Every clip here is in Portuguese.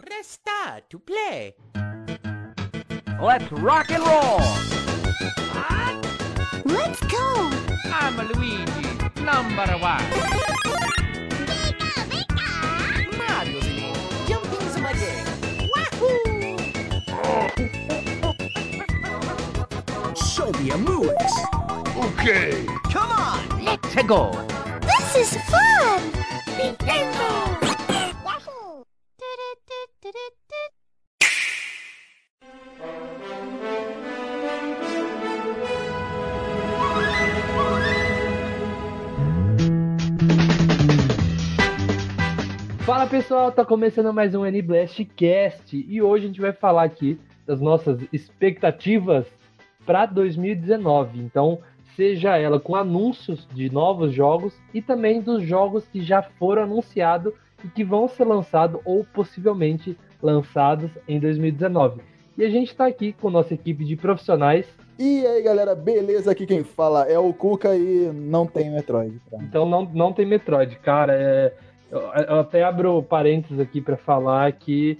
Press star to play. Let's rock and roll! Let's go! I'm Luigi, number one. Mario, menino. Jumping Zumadeng. Wahoo! Show me your moves. Okay, come on, let's go. This is fun! Nintendo! Pessoal, tá começando mais um N-Blast Cast e hoje a gente vai falar aqui das nossas expectativas para 2019. Então, seja ela com anúncios de novos jogos e também dos jogos que já foram anunciados e que vão ser lançados ou possivelmente lançados em 2019. E a gente está aqui com nossa equipe de profissionais. E aí galera, beleza? Aqui quem fala é o Cuca e não tem Metroid. Então não, não tem Metroid, cara. é- eu, eu até abro parênteses aqui para falar que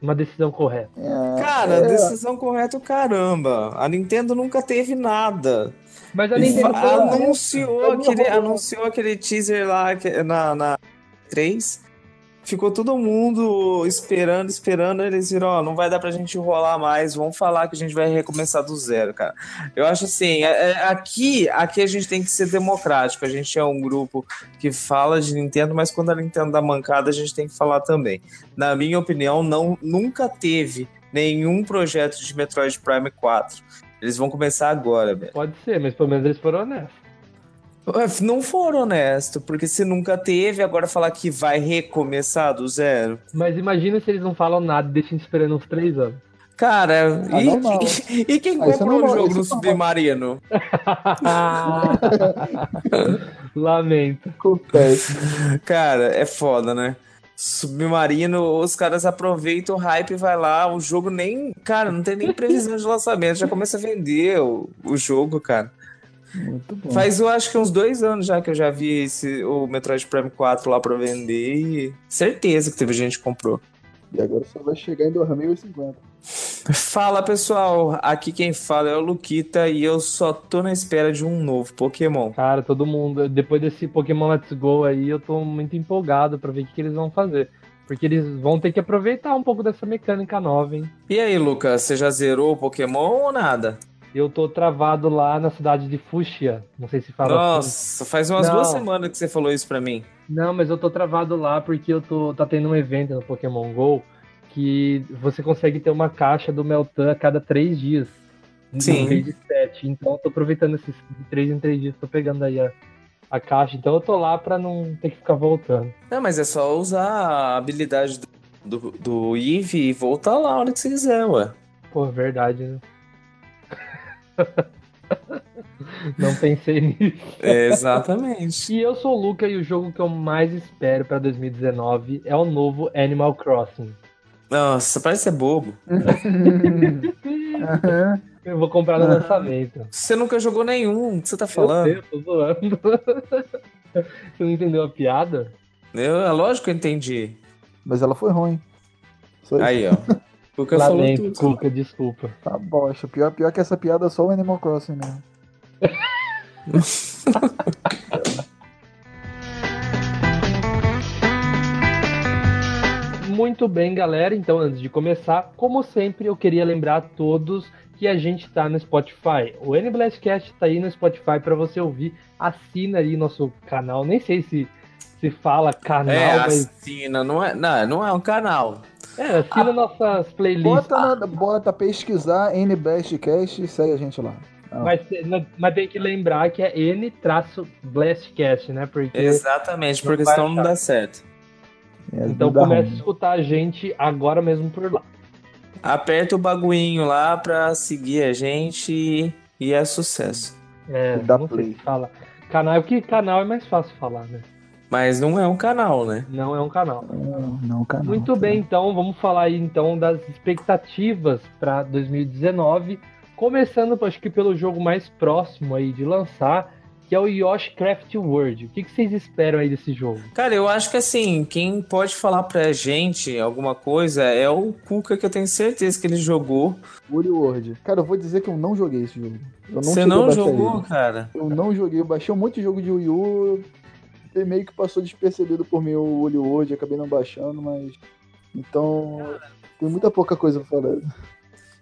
uma decisão correta. É, Cara, é, decisão correta, caramba. A Nintendo nunca teve nada. Mas a Nintendo anunciou, É aquele, mesmo. anunciou aquele teaser lá na, na 3. Ficou todo mundo esperando, esperando. Eles viram, ó, não vai dar pra gente enrolar mais. Vamos falar que a gente vai recomeçar do zero, cara. Eu acho assim, é- é- aqui, aqui a gente tem que ser democrático. A gente é um grupo que fala de Nintendo, mas quando a Nintendo dá mancada, a gente tem que falar também. Na minha opinião, não, nunca teve nenhum projeto de Metroid Prime 4. Eles vão começar agora, velho. Pode ser, mas pelo menos eles foram honestos. Não foram honestos, porque se nunca teve, agora falar que vai recomeçar do zero. Mas imagina se eles não falam nada e deixam esperando uns três anos. Cara, Ah, e, não. e quem Ah, comprou não o jogo isso no Submarino? Lamento. acontece. Cara, é foda, né? Submarino, os caras aproveitam o hype e vai lá, o jogo nem. Cara, não tem nem previsão de lançamento, já começa a vender o, o jogo, cara. Muito bom. Faz, eu acho que uns dois anos já que eu já vi esse, o Metroid Prime 4 lá pra vender e certeza que teve gente que comprou. E agora só vai chegar em 2050. Fala pessoal, aqui quem fala é o Luquita e eu só tô na espera de um novo Pokémon. Cara, todo mundo, depois desse Pokémon Let's Go aí, eu tô muito empolgado pra ver o que, que eles vão fazer. Porque eles vão ter que aproveitar um pouco dessa mecânica nova, hein? E aí, Lucas, você já zerou o Pokémon ou nada? Eu tô travado lá na cidade de Fuxia. Não sei se fala assim. Nossa, faz umas Não. duas semanas que você falou isso pra mim. Não, mas eu tô travado lá porque eu tô tá tendo um evento no Pokémon GO que você consegue ter uma caixa do Meltan a cada três dias. Sim. Em de sete. Então eu tô aproveitando esses de três em três dias, tô pegando aí a, a caixa. Então eu tô lá pra não ter que ficar voltando. Não, mas é só usar a habilidade do, do, do Eevee e voltar lá a hora que você quiser, ué. Pô, verdade, né? não pensei nisso. É, exatamente. E eu sou o Luca e o jogo que eu mais espero pra 2019 é o novo Animal Crossing. Nossa, parece ser bobo. Eu vou comprar no lançamento. Você nunca jogou nenhum, o que você tá Eu falando? sei, eu tô zoando. Você não entendeu a piada? Eu, é lógico que eu entendi. Mas ela foi ruim. Aí, ó. O Lucas falou Lamento, tudo. Cuca, desculpa. Tá bosta. Pior, pior que essa piada é só o Animal Crossing mesmo. Muito bem, galera. Então, antes de começar, como sempre, eu queria lembrar a todos que a gente tá no Spotify. O NBlastcast tá aí no Spotify para você ouvir. Assina aí nosso canal. Nem sei se se fala canal, É, mas assina, não é, não, não é um canal. É, assina nossas playlists. Bota, na, bota pesquisar NBestcast e segue a gente lá. Mas, mas tem que lembrar que é N-Blastcast, né? Porque Exatamente, porque senão não dá certo. É, então dá comece a escutar a gente agora mesmo por lá. Aperta o baguinho lá pra seguir a gente e é sucesso. É, Dá não sei play. se fala. Canal, porque canal é mais fácil falar, né? Mas não é um canal, né? Não é um canal. Não, não, cara. Muito bem, então vamos falar aí então das expectativas para 2019, começando acho que pelo jogo mais próximo aí de lançar, que é o Yoshi Craft World. O que, que vocês esperam aí desse jogo? Cara, eu acho que assim, quem pode falar pra gente alguma coisa é o Cuca, que eu tenho certeza que ele jogou. Woolly World. Cara, eu vou dizer que eu não joguei esse jogo. Eu não Você não baixar jogou, ele. cara? Eu não joguei, eu baixei um monte de jogo de Wii U. E meio que passou despercebido por mim o World, acabei não baixando, mas. Então. Tem muita pouca coisa pra falar.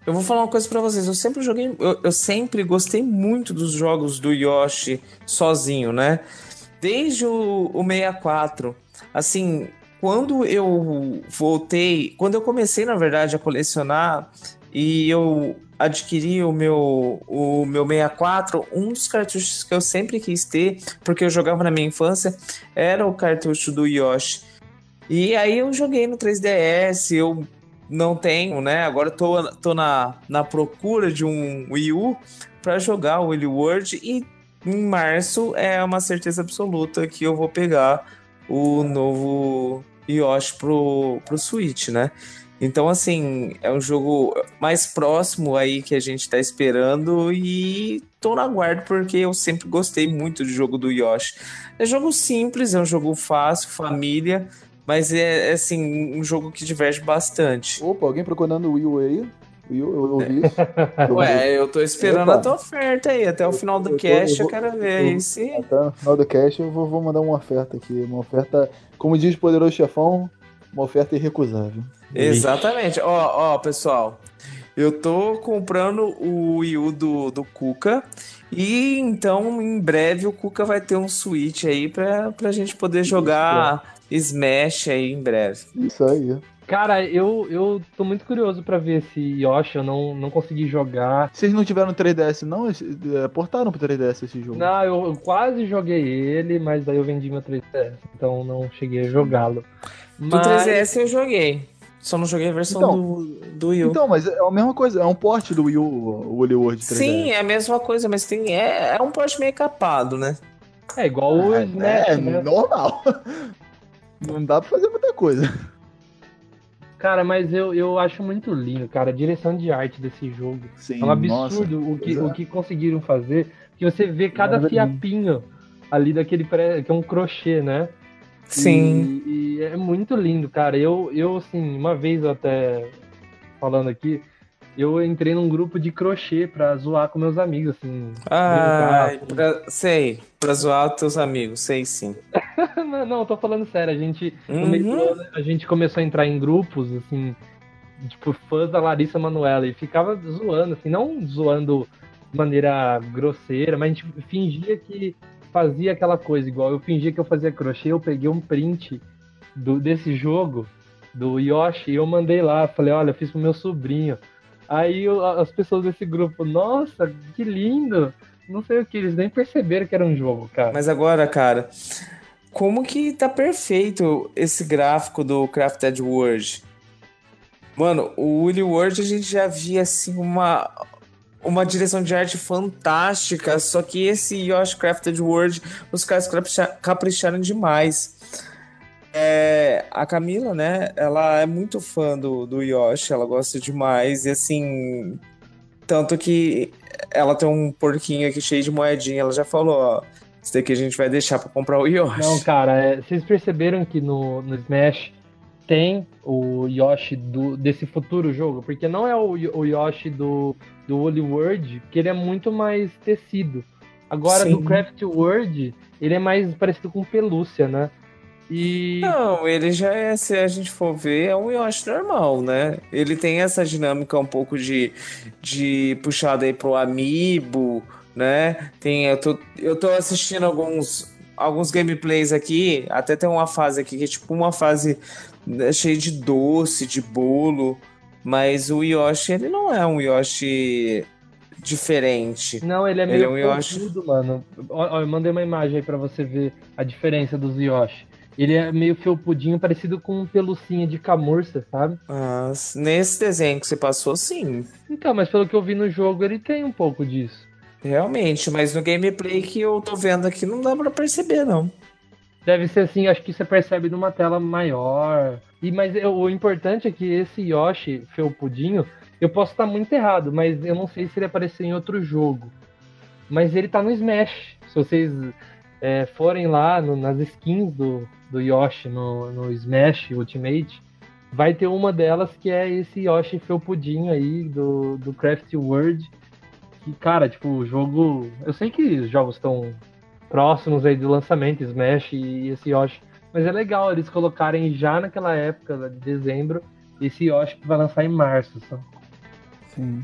Eu vou falar uma coisa pra vocês. Eu sempre joguei. Eu, eu sempre gostei muito dos jogos do Yoshi sozinho, né? Desde o, o 64. Assim, quando eu voltei. Quando eu comecei, na verdade, a colecionar e eu adquiri o meu, o meu 64, um dos cartuchos que eu sempre quis ter, porque eu jogava na minha infância, era o cartucho do Yoshi. E aí eu joguei no 3DS, eu não tenho, né? Agora tô, tô na, na procura de um Wii U para jogar o Willy World e em março é uma certeza absoluta que eu vou pegar o novo Yoshi pro, pro Switch, né? Então, assim, é um jogo mais próximo aí que a gente tá esperando e tô na guarda porque eu sempre gostei muito do jogo do Yoshi. É jogo simples, é um jogo fácil, família, mas é, é, assim, um jogo que diverte bastante. Opa, alguém procurando o Wii U aí? Wii U, eu ouvi ouvi. Ué, eu tô esperando Opa. a tua oferta aí, até o final do Eu tô- cast eu eu quero ver eu- aí se... Até no final do cast eu vou, vou mandar uma oferta aqui. Uma oferta, como diz o poderoso chefão, uma oferta irrecusável. Exatamente. Ó, ó, pessoal. Eu tô comprando o Wii U do, do Cuca. E então, em breve, o Cuca vai ter um Switch aí pra, pra gente poder jogar Smash aí em breve. Isso aí. Cara, eu, eu tô muito curioso pra ver esse Yoshi. Eu não, não consegui jogar. Vocês não tiveram 3DS, não? É, Portaram pro 3DS esse jogo. Não, eu, eu quase joguei ele, mas daí eu vendi meu 3DS. Então não cheguei a jogá-lo. Do Mas- 3DS eu joguei. Só não joguei a versão Então, do, do Wii U. Então, mas é a mesma coisa, é um porte do Wii U, o Wii World 3DS. Sim, é a mesma coisa, mas tem, é, é um porte meio capado, né? É igual o Ah, é né? normal. Não dá pra fazer muita coisa. Cara, mas eu, eu acho muito lindo, cara, a direção de arte desse jogo. Sim, É um absurdo o, que, é. o que conseguiram fazer. Que você vê cada fiapinho ali daquele pré, que é um crochê, né? Sim. E, e é muito lindo, cara. Eu, eu, assim, uma vez até falando aqui, eu entrei num grupo de crochê pra zoar com meus amigos, assim. Ai, brincar. pra- sei. Pra zoar os teus amigos, sei sim. não, não, tô falando sério. A gente, Uhum. ano, a gente começou a entrar em grupos, assim, tipo, fãs da Larissa Manoela, e ficava zoando, assim, não zoando de maneira grosseira, mas a gente fingia que fazia aquela coisa, igual eu fingia que eu fazia crochê, eu peguei um print do, desse jogo, do Yoshi, e eu mandei lá, falei, olha, eu fiz pro meu sobrinho. Aí eu- as pessoas desse grupo, nossa, que lindo! Não sei o que, eles nem perceberam que era um jogo, cara. Mas agora, cara, como que tá perfeito esse gráfico do Crafted World? Mano, o Willy World a gente já via assim uma uma direção de arte fantástica, só que esse Yoshi Crafted World, os caras capricha- capricharam demais. É, a Camila, né, ela é muito fã do, do Yoshi, ela gosta demais, e assim, tanto que ela tem um porquinho aqui cheio de moedinha, ela já falou, ó, isso daqui a gente vai deixar pra comprar o Yoshi. Não, cara, é, vocês perceberam que no, no Smash tem o Yoshi do, desse futuro jogo? Porque não é o, o Yoshi do, do Woolly World, que ele é muito mais tecido. Agora, Sim. do Craft World, ele é mais parecido com pelúcia, né? E. Não, ele já é, se a gente for ver, é um Yoshi normal, né? Ele tem essa dinâmica um pouco de, de puxada aí pro amiibo, né? Tem, eu, tô, eu tô assistindo alguns, alguns gameplays aqui, até tem uma fase aqui que é tipo uma fase né, cheia de doce, de bolo, mas o Yoshi, ele não é um Yoshi diferente. Não, ele é Ele meio é um Yoshi. felpudo, mano. Ó, ó, eu mandei uma imagem aí pra você ver a diferença dos Yoshi. Ele é meio felpudinho, parecido com um pelucinha de camurça, sabe? Mas nesse desenho que você passou, sim. Então, mas pelo que eu vi no jogo, ele tem um pouco disso. Realmente, mas no gameplay que eu tô vendo aqui não dá pra perceber, não. Deve ser assim, acho que você percebe numa tela maior. E mas eu- o importante é que esse Yoshi felpudinho, eu posso estar muito errado, mas eu não sei se ele aparecer em outro jogo. mas ele tá no Smash. Se vocês é, forem lá no- nas skins do, do Yoshi no, no Smash Ultimate, vai ter uma delas que é esse Yoshi felpudinho aí do, do Craft World. Que, cara, tipo, o jogo. Eu sei que os jogos estão próximos aí do lançamento, Smash e esse Yoshi. Mas é legal eles colocarem já naquela época de dezembro esse Yoshi que vai lançar em março. Só. Sim.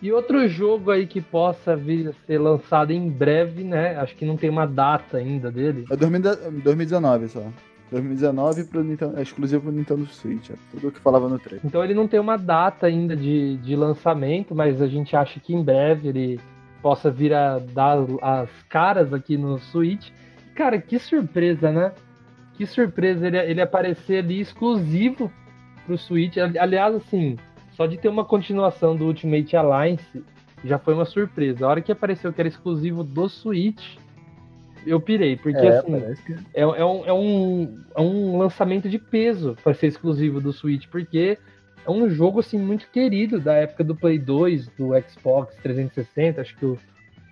E outro jogo aí que possa vir a ser lançado em breve, né? Acho que não tem uma data ainda dele. É 2000 2019 só. 2019 pro Nintendo, é exclusivo pro Nintendo Switch. É tudo o que falava no trailer. Então ele não tem uma data ainda de, de lançamento, mas a gente acha que em breve ele possa vir a dar as caras aqui no Switch. Cara, que surpresa, né? Que surpresa ele, ele aparecer ali exclusivo pro Switch. Ali- Aliás, assim, só de ter uma continuação do Ultimate Alliance já foi uma surpresa. A hora que apareceu que era exclusivo do Switch, eu pirei, porque é, assim. que. É, é um, é, um, é um lançamento de peso para ser exclusivo do Switch, porque é um jogo assim muito querido da época do Play 2, do Xbox 360. Acho que o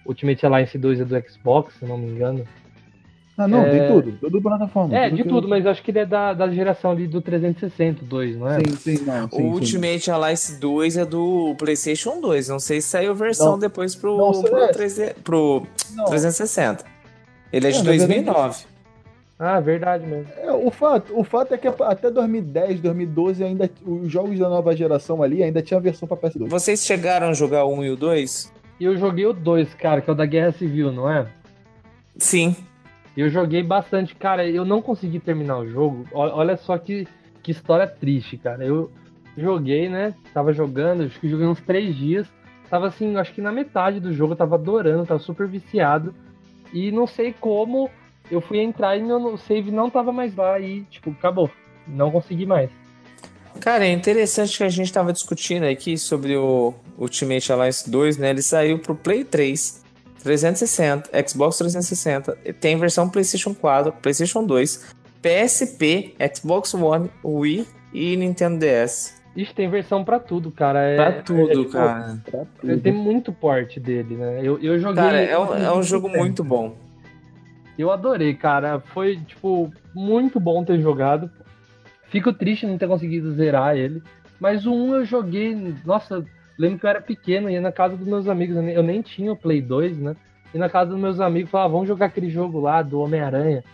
Ultimate Alliance 2 é do Xbox, se não me engano. Ah, não, É- tem tudo. Tudo plataforma. É, de que- tudo, mas acho que ele é da, da geração ali do 360, 2, não é? Sim, sim, não. Sim, o sim. Ultimate Alliance 2 é do PlayStation 2. Não sei se saiu versão Não. depois pro, Não, pro, é. 3D pro Não, 360. Ele é de É, na verdade, 2009. Ah, verdade mesmo. é, o, fato, o fato é que até 2010, 2012, ainda, os jogos da nova geração ali ainda tinha a versão pra PS2. Vocês chegaram a jogar o 1 e o 2? E eu joguei o 2, cara, que é o da Guerra Civil, não é? Sim. Eu joguei bastante, cara. Eu não consegui terminar o jogo. Olha só que, que história triste, cara. Eu joguei, né? Tava jogando, acho que joguei uns três dias. Tava assim, acho que na metade do jogo, eu tava adorando, tava super viciado. E não sei como eu fui entrar e meu save não tava mais lá e, tipo, acabou. Não consegui mais. Cara, é interessante que a gente tava discutindo aqui sobre o Ultimate Alliance 2, né? Ele saiu pro Play 3, 360, Xbox 360, e tem versão PlayStation 4, PlayStation 2, PSP, Xbox One, Wii e Nintendo DS. Ixi, tem versão pra tudo, cara. É, Pra tudo, é, cara. Pra pô, tudo. Tem muito porte dele, né? Eu, eu joguei. Cara, é um, é um jogo muito bom. Eu adorei, cara. Foi, tipo, muito bom ter jogado. Fico triste não ter conseguido zerar ele. Mas o 1 eu joguei. Nossa, lembro que eu era pequeno, ia na casa dos meus amigos. Eu nem, tinha o Play 2, né? E na casa dos meus amigos falava, vamos jogar aquele jogo lá do Homem-Aranha.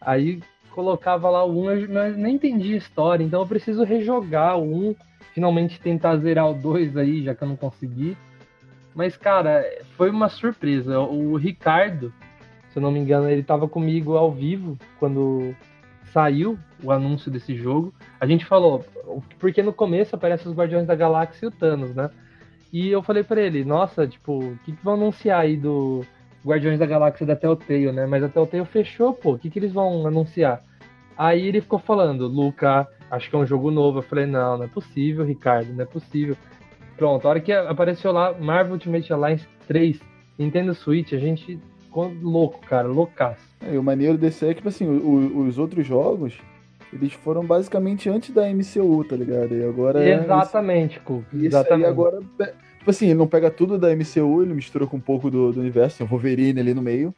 Aí colocava lá o 1, eu nem entendi a história, então eu preciso rejogar o 1, finalmente tentar zerar o 2 aí, já que eu não consegui. Mas, cara, foi uma surpresa. O Ricardo, se eu não me engano, ele tava comigo ao vivo quando saiu o anúncio desse jogo. A gente falou, porque no começo aparece os Guardiões da Galáxia e o Thanos, né? E eu falei pra ele, nossa, tipo, o que, que vão anunciar aí do Guardiões da Galáxia da Telltale, né? Mas a Telltale fechou, pô, o que, que eles vão anunciar? Aí ele ficou falando, Luca, acho que é um jogo novo. Eu falei, não, não é possível, Ricardo, não é possível. Pronto, a hora que apareceu lá Marvel Ultimate Alliance 3, Nintendo Switch, a gente louco, cara, loucaço. E o maneiro desse é que, tipo assim, o- o- os outros jogos, eles foram basicamente antes da MCU, tá ligado? E agora. Exatamente, Cuco. Esse, esse Exatamente. aí agora. Tipo assim, ele não pega tudo da MCU, ele mistura com um pouco do, do universo, tem o Wolverine ali no meio.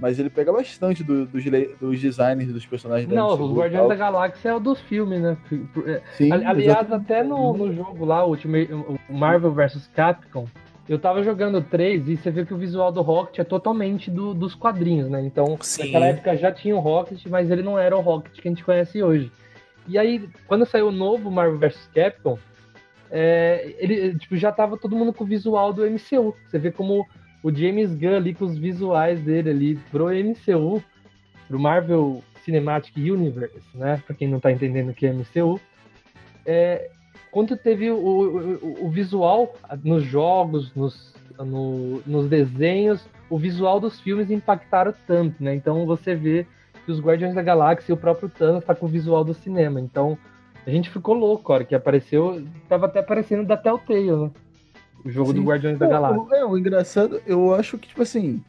Mas ele pega bastante do- dos, dos designers dos personagens da Não, MCU. os e Guardiões da Galáxia é o dos filmes, né? É, Sim, Ali- Aliás, exatamente. até no, no jogo lá, o Ultimate- o Marvel vs Capcom, eu tava jogando 3 e você vê que o visual do Rocket é totalmente do- dos quadrinhos, né? Então, Sim. naquela época já tinha o Rocket, mas ele não era o Rocket que a gente conhece hoje. E aí, quando saiu o novo Marvel vs Capcom, é, ele tipo, já tava todo mundo com o visual do MCU. Você vê como o James Gunn ali com os visuais dele ali pro MCU, pro Marvel Cinematic Universe, né? Pra quem não tá entendendo o que é MCU. É, quando teve o, o, o visual nos jogos, nos, no- nos desenhos, o visual dos filmes impactaram tanto, né? Então você vê que os Guardiões da Galáxia e o próprio Thanos tá com o visual do cinema. Então a gente ficou louco, a hora que apareceu, tava até aparecendo da Telltale, né? O jogo Sim. do Guardiões da Galáxia. o- É, o engraçado, eu acho que, tipo assim,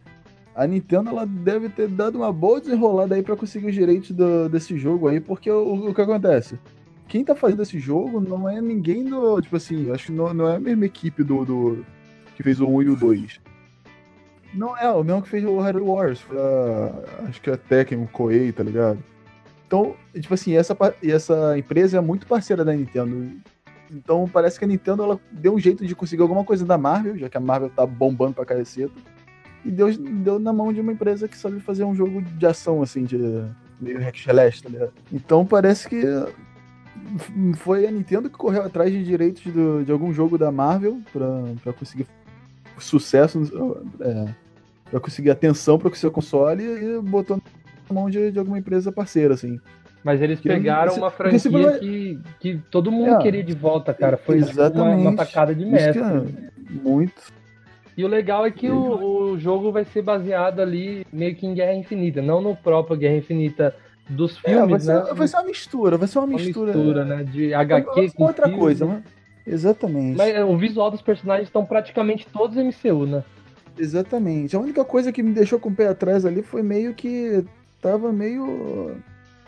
a Nintendo ela deve ter dado uma boa desenrolada aí pra conseguir os direitos do- desse jogo aí, porque o, o que acontece? Quem tá fazendo esse jogo não é ninguém do. Tipo assim, acho que não, não é a mesma equipe do, do- que fez o 1 e o 2. Não, é, o mesmo que fez o Hyrule Wars. Foi a, acho que é Tekken, o Koei, tá ligado? Então, tipo assim, essa, essa empresa é muito parceira da Nintendo. Então parece que a Nintendo ela deu um jeito de conseguir alguma coisa da Marvel, já que a Marvel tá bombando pra caceta. E deu, deu na mão de uma empresa que sabe fazer um jogo de ação, assim, de meio hack celeste, tá ligado? Então parece que foi a Nintendo que correu atrás de direitos do- de algum jogo da Marvel pra conseguir sucesso, é, pra conseguir atenção para o seu console e botou na mão de, de alguma empresa parceira, assim. Mas eles Que- pegaram esse- uma franquia for- que, que todo mundo É. queria de volta, cara. Foi uma, Exatamente. uma tacada de mestre. é muito. E o legal é que o, o jogo vai ser baseado ali meio que em Guerra Infinita, não no próprio Guerra Infinita dos É, vai, filmes, ser, né? vai ser uma mistura, vai ser uma uma mistura. mistura, né? De Vai HQ com outra filme. coisa, né? Exatamente. Mas é, o visual dos personagens estão praticamente todos MCU, né? Exatamente. A única coisa que me deixou com o pé atrás ali foi meio que tava meio.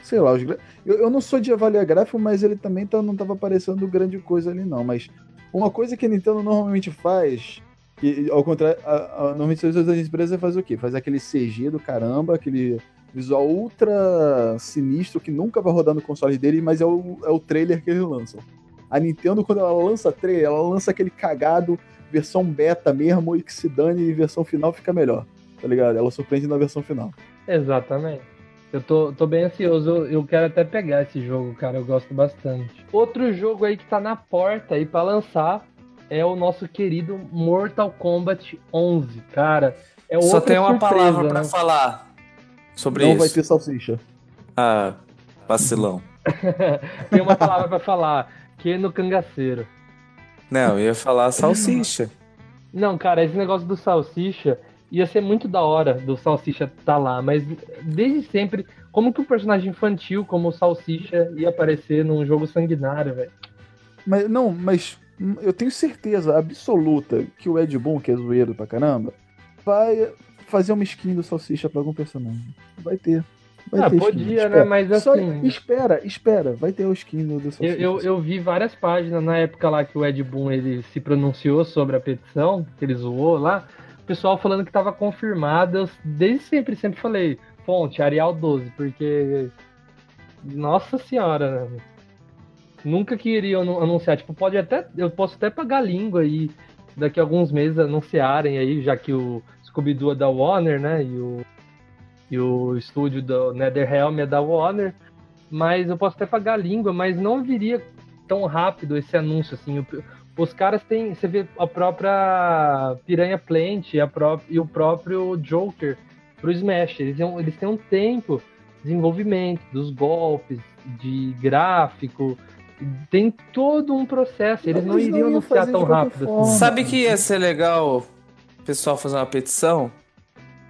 Sei lá, os eu, eu não sou de avaliar gráfico, mas ele também tá, não tava parecendo grande coisa ali, não. Mas uma coisa que a Nintendo normalmente faz, que ao contrário, a, a, normalmente as outras empresas fazem o quê? Faz aquele CG do caramba, aquele visual ultra sinistro que nunca vai rodar no console dele, mas é o, é o trailer que eles lançam. A Nintendo, quando ela lança trailer, ela lança aquele cagado versão beta mesmo e que se dane e versão final fica melhor. Tá ligado? Ela surpreende na versão final. Exatamente. Eu tô, tô bem ansioso, eu, eu quero até pegar esse jogo, cara, eu gosto bastante. Outro jogo aí que tá na porta aí pra lançar é o nosso querido Mortal Kombat 11, cara. É Só tem uma surpresa, palavra pra né? falar sobre não isso. vai ter salsicha. Ah, vacilão. Tem uma palavra pra falar, que é no cangaceiro. Não, eu ia falar salsicha. Não, cara, esse negócio do Salsicha ia ser muito da hora do Salsicha tá lá, mas desde sempre, como que um personagem infantil como o Salsicha ia aparecer num jogo sanguinário, velho? Mas não, mas eu tenho certeza absoluta que o Ed Boon, que é zoeiro pra caramba, vai fazer uma skin do salsicha pra algum personagem. Vai ter. Vai Ah, ter podia, skin. né? Mas Só assim- espera, espera, vai ter o skin do, do Eu, salsicha. eu, eu vi várias páginas na época lá que o Ed Boon ele se pronunciou sobre a petição, que ele zoou lá, o pessoal falando que estava confirmada. Eu desde sempre, sempre falei, fonte, Arial 12, porque. Nossa senhora, né? Nunca queriam anu- anunciar. Tipo, pode até. Eu posso até pagar a língua aí daqui a alguns meses anunciarem aí, já que o Scooby-Doo é da Warner, né? E o, e o estúdio do NetherRealm é da Warner mas eu posso até pagar a língua, mas não viria tão rápido esse anúncio, assim. O- Os caras têm, você vê a própria Piranha Plant e, a pró- e o próprio Joker pro Smash, eles, têm um- eles têm um tempo de desenvolvimento dos golpes, de gráfico, tem todo um processo, eles não Eles não iriam iam anunciar fazer tão rápido forma. assim. Sabe que ia ser legal pessoal fazer uma petição?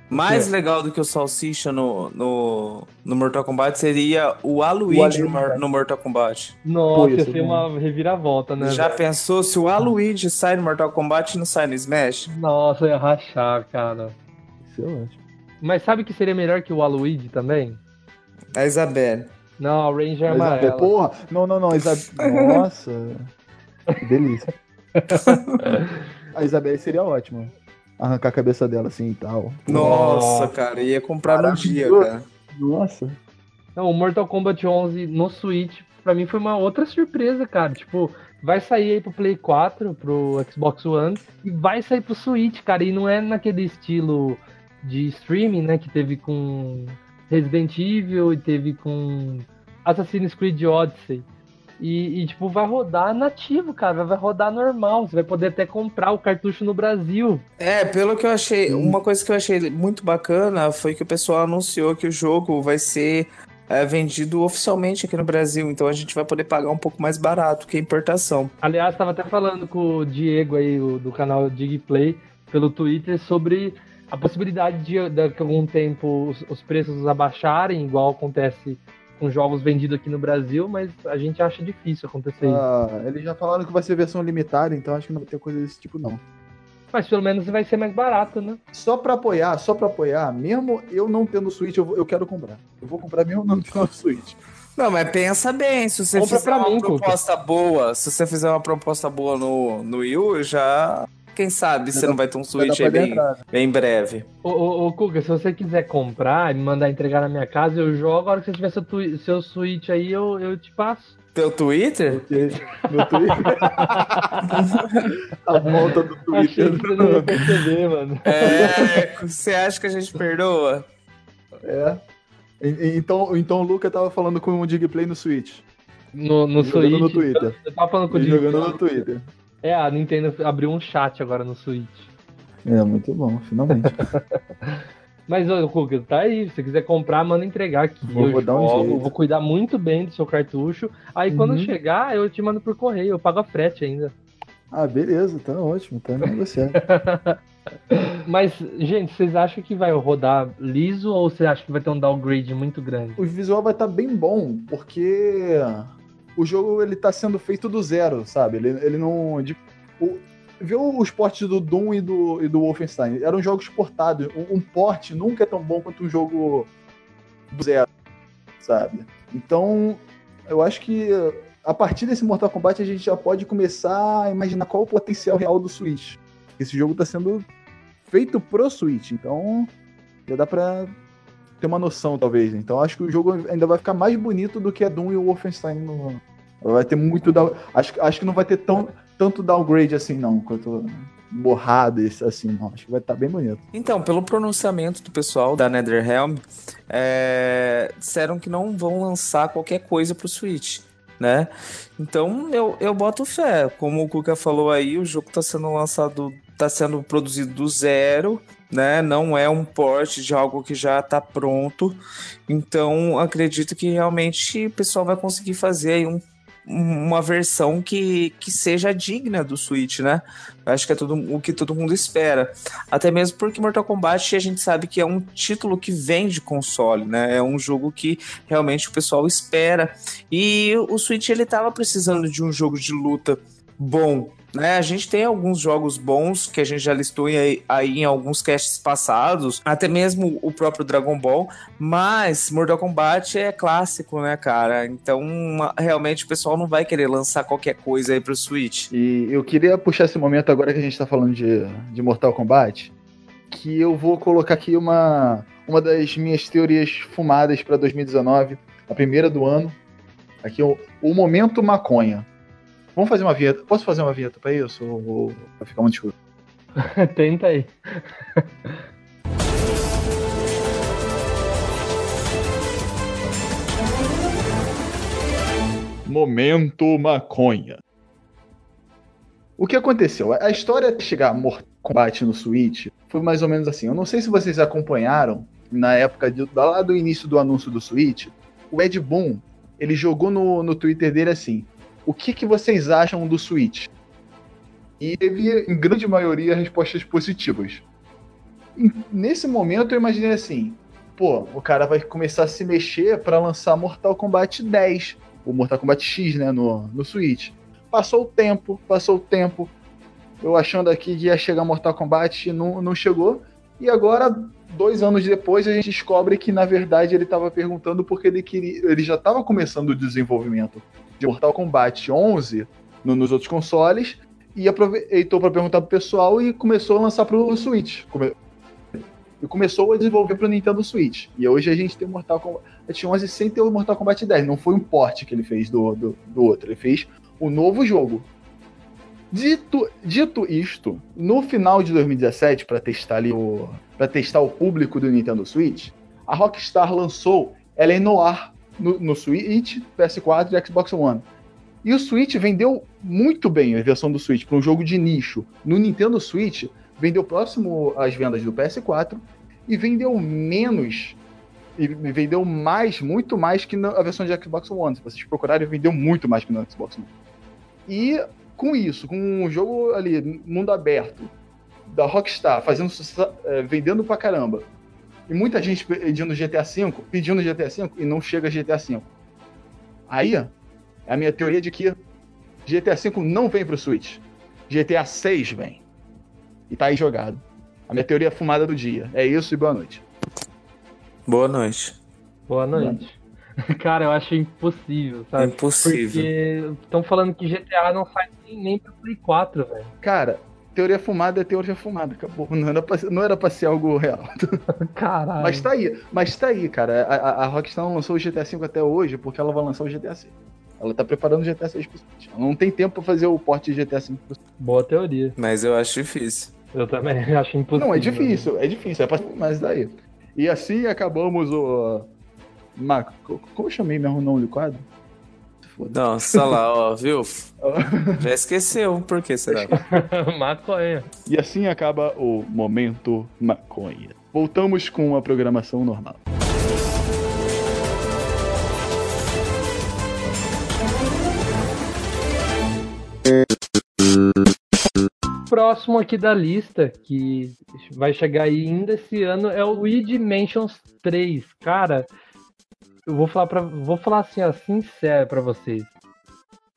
Mais quê? legal do que o Salsicha no, no, no Mortal Kombat seria o Aluigi Aluigi, no, no Mortal Kombat. Nossa, ia ser uma reviravolta, né? Já velho? pensou se o Aluigi sai no Mortal Kombat e não sai no Smash? Nossa, eu ia rachar, cara. Isso é ótimo. Mas sabe que seria melhor que o Waluigi também? A Isabelle. Não, a Ranger Mas, amarela. porra, não, não, não. Isab... Nossa. Que delícia. A Isabelle seria ótima. Arrancar a cabeça dela assim e tal. Nossa, Nossa. cara, ia comprar no dia, cara. Nossa. Não, o Mortal Kombat 11 no Switch, pra mim foi uma outra surpresa, cara. Tipo, vai sair aí pro Play 4, pro Xbox One, e vai sair pro Switch, cara. E não é naquele estilo de streaming, né, que teve com Resident Evil e teve com Assassin's Creed Odyssey. E, e, tipo, vai rodar nativo, cara. Vai rodar normal. Você vai poder até comprar o cartucho no Brasil. É, pelo que eu achei, uma coisa que eu achei muito bacana foi que o pessoal anunciou que o jogo vai ser é, vendido oficialmente aqui no Brasil, então a gente vai poder pagar um pouco mais barato que a importação. Aliás, estava até falando com o Diego aí, o- do canal Digplay, pelo Twitter, sobre a possibilidade de daqui a algum tempo os, os preços abaixarem, igual acontece com jogos vendidos aqui no Brasil, mas a gente acha difícil acontecer isso. Ah, eles já falaram que vai ser versão limitada, então acho que não vai ter coisa desse tipo, não. Mas pelo menos vai ser mais barato, né? Só pra apoiar, só pra apoiar, mesmo eu não tendo Switch, eu, vou- eu quero comprar. Eu vou comprar mesmo não tendo Switch. Não, mas pensa bem, se você Compra fizer pra uma mim, Cuca. proposta boa, se você fizer uma proposta boa no, no Wii U, já Quem sabe se Vai não vai ter um Switch aí bem, entrada. bem breve. Ô, ô, ô, Kuga, se você quiser comprar e me mandar entregar na minha casa, eu jogo. A hora que você tiver seu, twi- seu Switch aí, eu, eu te passo. Teu Twitter? No Twitter. a volta do Achei Twitter. que você não ia perceber, mano. É, você acha que a gente perdoa? É. Então, então o Luca tava falando com o Digplay no Switch. No, no jogando Switch. no Twitter. Eu tava falando com o Diego. jogando no Twitter. É, a Nintendo abriu um chat agora no Switch. É, muito bom, finalmente. Mas, ô, Kuga, tá aí. Se você quiser comprar, manda entregar aqui. Vou- eu vou dar um jogo, jeito. vou cuidar muito bem do seu cartucho. Aí quando Uhum. chegar, eu te mando por correio. Eu pago a frete ainda. ah, beleza, tá ótimo, tá negociado. Mas, gente, vocês acham que vai rodar liso ou você acha que vai ter um downgrade muito grande? o visual vai estar bem bom, porque o jogo ele tá sendo feito do zero, sabe? Ele, ele não. de- o, vê os portes do Doom e do, e do Wolfenstein. Eram jogos portados. Um, um porte nunca é tão bom quanto um jogo do zero, sabe? Então, eu acho que a partir desse Mortal Kombat a gente já pode começar a imaginar qual o potencial real do Switch. Esse jogo tá sendo feito pro Switch, então já dá pra ter uma noção, talvez. Então acho que o jogo ainda vai ficar mais bonito do que a Doom e o Wolfenstein. No... Vai ter muito. down- Acho, acho que não vai ter tão, tanto downgrade assim, não, quanto borrado assim, não. Acho que vai estar bem bonito. Então, pelo pronunciamento do pessoal da NetherRealm, é, disseram que não vão lançar qualquer coisa pro Switch, né? Então, eu, eu boto fé. Como o Kuka falou aí, o jogo tá sendo lançado, tá sendo produzido do zero, né? Não é um port de algo que já tá pronto. Então, acredito que realmente o pessoal vai conseguir fazer um- uma versão que, que seja digna do Switch, né? Acho que é tudo o que todo mundo espera. Até mesmo porque Mortal Kombat a gente sabe que é um título que vende console, né? É um jogo que realmente o pessoal espera. E o Switch ele tava precisando de um jogo de luta bom, né? A gente tem alguns jogos bons que a gente já listou aí, aí em alguns casts passados, até mesmo o próprio Dragon Ball, mas Mortal Kombat é clássico, né, cara? Então, realmente o pessoal não vai querer lançar qualquer coisa aí pro Switch. E eu queria puxar esse momento agora que a gente tá falando de, de Mortal Kombat, que eu vou colocar aqui uma, uma das minhas teorias fumadas para 2019, a primeira do ano. Aqui o, o momento maconha. Vamos fazer uma vinheta. Posso fazer uma vinheta para isso? Ou, ou vai ficar muito escuro? Tenta aí. Momento maconha. O que aconteceu? A história de chegar a Mortal Kombat no Switch foi mais ou menos assim. Eu não sei se vocês acompanharam na época de, lá do início do anúncio do Switch. O Ed Boon ele jogou no, no Twitter dele assim: O que, que vocês acham do Switch? E teve, em grande maioria, respostas positivas. E nesse momento eu imaginei assim: pô, o cara vai começar a se mexer para lançar Mortal Kombat 10 o Mortal Kombat X, né, no, no Switch. Passou o tempo, passou o tempo. Eu achando aqui que ia chegar Mortal Kombat não, não chegou. E agora, dois anos depois, a gente descobre que, na verdade, ele estava perguntando porque ele queria. Ele já estava começando o desenvolvimento de Mortal Kombat 11 no- nos outros consoles. E aproveitou para perguntar pro pessoal e começou a lançar pro Switch. Come- e começou a desenvolver pro Nintendo Switch. E hoje a gente tem Mortal Kombat 11 sem ter o Mortal Kombat 10. Não foi um port que ele fez do, do, do outro. Ele fez o novo jogo. Dito, dito isto, no final de 2017, para testar ali o para testar o público do Nintendo Switch, a Rockstar lançou Ela no, no Switch, PS4 e Xbox One. E o Switch vendeu muito bem a versão do Switch para um jogo de nicho. No Nintendo Switch, vendeu próximo às vendas do PS4 e vendeu menos e vendeu mais, muito mais que na a versão de Xbox One. Se vocês procurarem, vendeu muito mais que no Xbox One. E com isso, com um jogo ali, mundo aberto, da Rockstar, fazendo sucesso, é, vendendo pra caramba, e muita gente pedindo GTA V, pedindo GTA V e não chega GTA V. Aí, é a minha teoria de que GTA V não vem pro Switch. GTA 6 vem. E tá aí jogado. A minha teoria fumada do dia. É isso e boa noite. Boa noite. Boa noite. Cara, eu acho impossível, sabe? Impossível. Porque estão falando que GTA não sai nem, nem pro Play 4, velho. Cara, teoria fumada é teoria fumada, acabou. Não era pra, não era pra ser algo real. Caralho. Mas tá aí, mas tá aí, cara. A, a- a Rockstar não lançou o GTA V até hoje porque ela vai lançar o GTA 6. Ela tá preparando o GTA 6 pro Switch. Ela não tem tempo pra fazer o porte de GTA V pro Switch. Boa teoria. Mas eu acho difícil. Eu também acho impossível. Não, é difícil, é difícil, é pra... mas daí. E assim acabamos o. Marco, co- como eu chamei mesmo o nome do quadro? Foda. Nossa, lá, ó, viu? Já esqueceu. Por que será? Maconha. E assim acaba o Momento Maconha. Voltamos com a programação normal. Próximo aqui da lista, que vai chegar aí ainda esse ano, é o Luigi Mansions 3. Cara, eu vou falar para vou falar assim, ó, sincero pra vocês.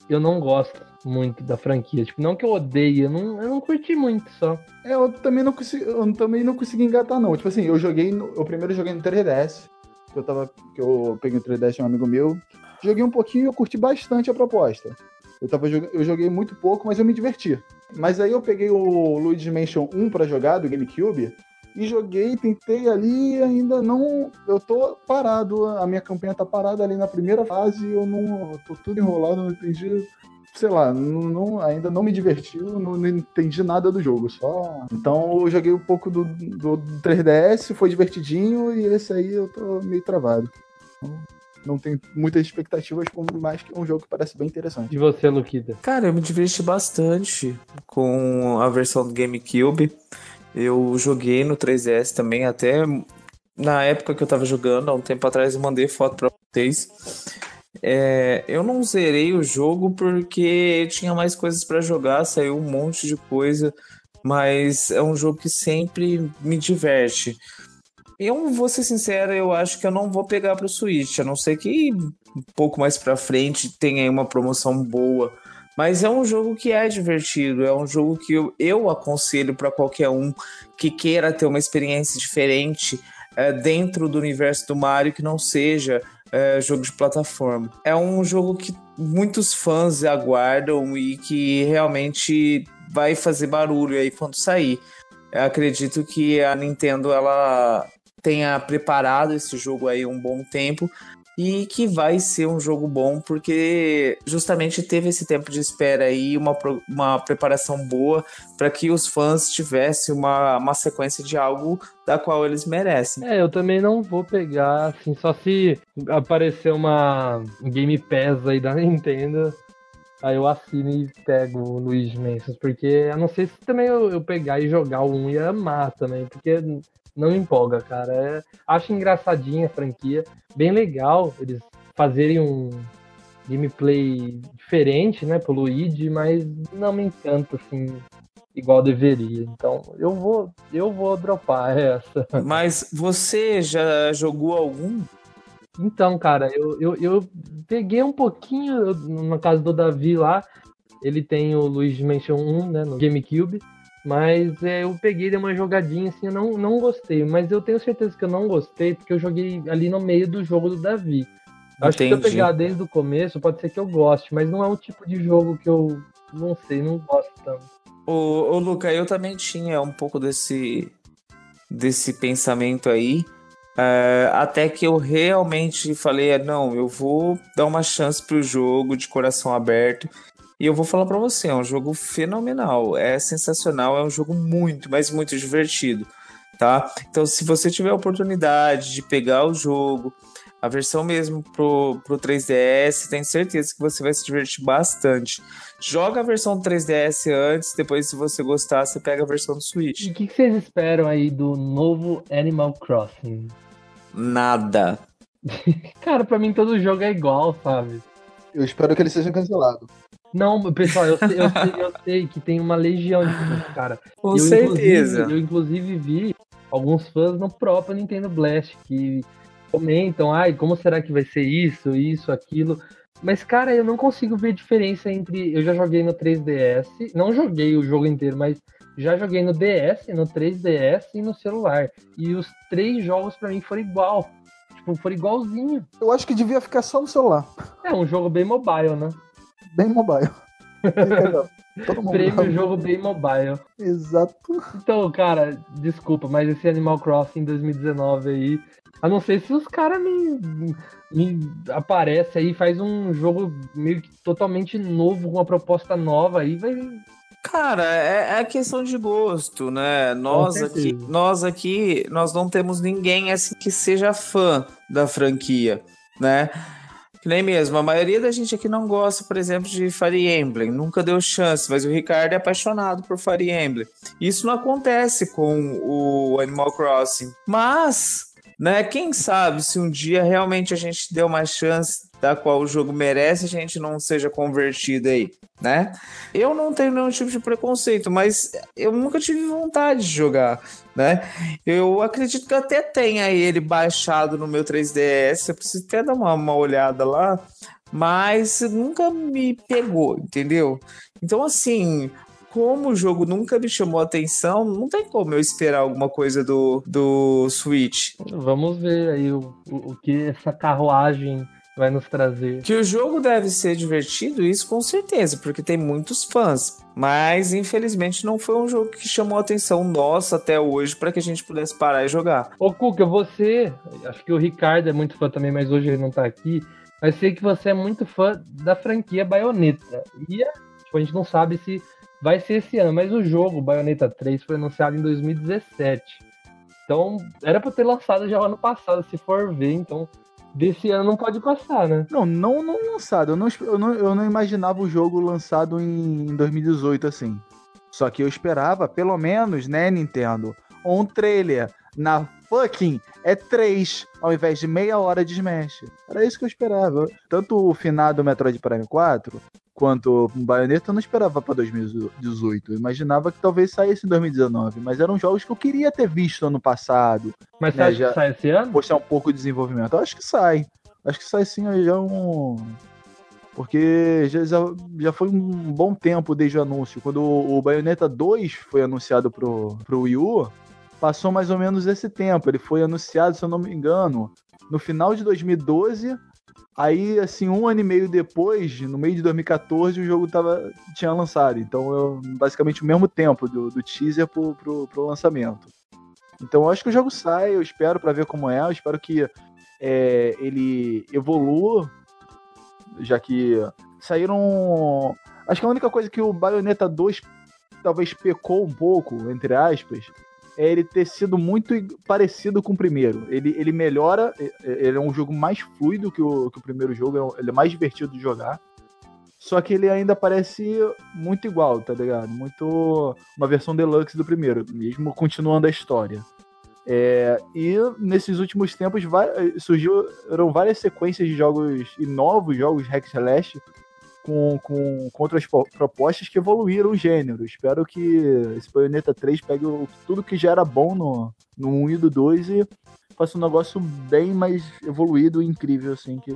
Eu não gosto muito da franquia. Tipo, não que eu odeie, eu não, eu não curti muito só. É, eu também não consegui, eu também não consegui engatar, não. Tipo assim, eu joguei. No, eu primeiro joguei no 3DS. Que eu tava. Que eu peguei o 3DS de um amigo meu. Joguei um pouquinho e eu curti bastante a proposta. Eu, tava, eu joguei muito pouco, mas eu me diverti. Mas aí eu peguei o Luigi Mansion 1 pra jogar, do GameCube, e joguei, tentei ali e ainda não. Eu tô parado, a minha campanha tá parada ali na primeira fase, eu não. Eu tô tudo enrolado, não entendi. Sei lá, não, não- ainda não me divertiu, não, não entendi nada do jogo, só. Então eu joguei um pouco do, do 3DS, foi divertidinho, e esse aí eu tô meio travado. Então, não tenho muitas expectativas, por mais que é um jogo que parece bem interessante. E você, Luquida? Cara, eu me diverti bastante com a versão do GameCube. Eu joguei no 3DS também, até na época que eu tava jogando, há um tempo atrás, eu mandei foto pra vocês. É, eu não zerei o jogo porque tinha mais coisas pra jogar, saiu um monte de coisa, mas é um jogo que sempre me diverte. Eu vou ser sincero, eu acho que eu não vou pegar pro Switch, a não ser que um pouco mais pra frente tenha aí uma promoção boa. Mas é um jogo que é divertido, é um jogo que eu, eu aconselho para qualquer um que queira ter uma experiência diferente é, dentro do universo do Mario que não seja é, jogo de plataforma. É um jogo que muitos fãs aguardam e que realmente vai fazer barulho aí quando sair. Eu acredito que a Nintendo ela tenha preparado esse jogo aí um bom tempo e que vai ser um jogo bom porque justamente teve esse tempo de espera aí, uma, uma preparação boa para que os fãs tivessem uma, uma sequência de algo da qual eles merecem. É, eu também não vou pegar, assim, só se aparecer uma Game Pass aí da Nintendo, aí eu assino e pego o Luigi Mansions, porque a não ser se também eu, eu pegar e jogar 1 e amar também, porque não empolga, cara. É- acho engraçadinha a franquia, bem legal eles fazerem um gameplay diferente, né, pro Luigi, mas não me encanta, assim, igual deveria. Então, eu vou, eu vou dropar essa. Mas você já jogou algum? Então, cara, eu, eu, eu peguei um pouquinho eu- na casa do Davi lá. Ele tem o Luigi Mansion 1, né, no GameCube. Mas é, eu peguei, dei uma jogadinha assim, eu não, não gostei. Mas eu tenho certeza que eu não gostei, porque eu joguei ali no meio do jogo do Davi. Acho que se eu Entendi. pegar desde o começo, pode ser que eu goste, mas não é um tipo de jogo que eu não sei, não gosto tanto. Ô, ô Luca, eu também tinha um pouco desse, desse pensamento aí. é, até que eu realmente falei, é, não, eu vou dar uma chance pro jogo de coração aberto. E eu vou falar pra você, é um jogo fenomenal, é sensacional, é um jogo muito, mas muito divertido, tá? Então, se você tiver a oportunidade de pegar o jogo, a versão mesmo pro, pro 3DS, tenho certeza que você vai se divertir bastante. Joga a versão do 3DS antes, depois, se você gostar, você pega a versão do Switch. E o que, que vocês esperam aí do novo Animal Crossing? Nada. Cara, pra mim todo jogo é igual, sabe? Eu espero que ele seja cancelado. Não, pessoal, eu sei, eu sei, eu sei que tem uma legião de fãs, cara. Com eu, certeza. Inclusive, eu, inclusive, vi alguns fãs no próprio Nintendo Blast que comentam, ai, como será que vai ser isso, isso, aquilo. Mas, cara, eu não consigo ver diferença entre. Eu já joguei no 3DS, não joguei o jogo inteiro, mas já joguei no DS, no 3DS e no celular. E os três jogos pra mim foram igual. Tipo, foram igualzinho. Eu acho que devia ficar só no celular. É um jogo bem mobile, né? Bem mobile. Todo mundo Prêmio jogo bem mobile. Exato. Então, cara, desculpa, mas esse Animal Crossing 2019 aí. A não ser se os caras me, me aparecem aí, faz um jogo meio que totalmente novo, com uma proposta nova aí, vai. Cara, é, é questão de gosto, né? Nós aqui, nós aqui, nós não temos ninguém assim que seja fã da franquia, né? Nem mesmo, a maioria da gente aqui não gosta, por exemplo, de Fire Emblem, nunca deu chance, mas o Ricardo é apaixonado por Fire Emblem. Isso não acontece com o Animal Crossing. Mas, né, quem sabe se um dia realmente a gente deu uma chance da qual o jogo merece, a gente não seja convertido aí, né? Eu não tenho nenhum tipo de preconceito, mas eu nunca tive vontade de jogar, né? Eu acredito que eu até tenha ele baixado no meu 3DS, eu preciso até dar uma, uma olhada lá, mas nunca me pegou, entendeu? Então, assim, como o jogo nunca me chamou a atenção, não tem como eu esperar alguma coisa do, do Switch. Vamos ver aí o, o, o que essa carruagem vai nos trazer. Que o jogo deve ser divertido, isso com certeza, porque tem muitos fãs. Mas infelizmente não foi um jogo que chamou a atenção nossa até hoje para que a gente pudesse parar e jogar. Ô, Cuca, você, acho que o Ricardo é muito fã também, mas hoje ele não tá aqui. Mas sei que você é muito fã da franquia Bayonetta. E tipo, a gente não sabe se vai ser esse ano, mas o jogo Bayonetta 3 foi anunciado em 2017. Então, era pra ter lançado já ano passado, se for ver. Então, desse ano não pode passar, né? Não, não, não lançado. Eu não, eu, não, eu não imaginava o jogo lançado em, em 2018 assim. Só que eu esperava, pelo menos, né, Nintendo, um trailer na fucking E3 ao invés de meia hora de Smash. Era isso que eu esperava. Tanto o finado Metroid Prime 4 quanto o Bayonetta eu não esperava pra 2018. Eu imaginava que talvez saísse em 2019. Mas eram jogos que eu queria ter visto ano passado. Mas você É, acha já- que sai esse ano? mostrar um pouco de desenvolvimento. Eu acho que sai. Acho que sai sim já um. Porque já, já, foi um bom tempo desde o anúncio. Quando o, o Bayonetta 2 foi anunciado pro, pro Wii U, passou mais ou menos esse tempo. Ele foi anunciado, se eu não me engano, no final de 2012. Aí, assim, um ano e meio depois, no meio de 2014, o jogo tava, tinha lançado. Então, eu, basicamente o mesmo tempo do, do teaser pro, pro, pro lançamento. Então, eu acho que o jogo sai, eu espero pra ver como é. Eu espero que é, ele evolua, já que saíram. Acho que a única coisa que o Bayonetta 2 talvez pecou um pouco, entre aspas, é ele ter sido muito parecido com o primeiro. Ele, ele melhora, ele é um jogo mais fluido que o, que o primeiro jogo, é ele é mais divertido de jogar. Só que ele ainda parece muito igual, tá ligado? Muito uma versão deluxe do primeiro, mesmo continuando a história. É, e nesses últimos tempos va- surgiram várias sequências de jogos e novos jogos hack slash com, com, com outras po- propostas que evoluíram o gênero. Espero que esse Bayonetta 3 pegue o- tudo que já era bom no, no 1 e do 2 e faça um negócio bem mais evoluído e incrível, assim, que,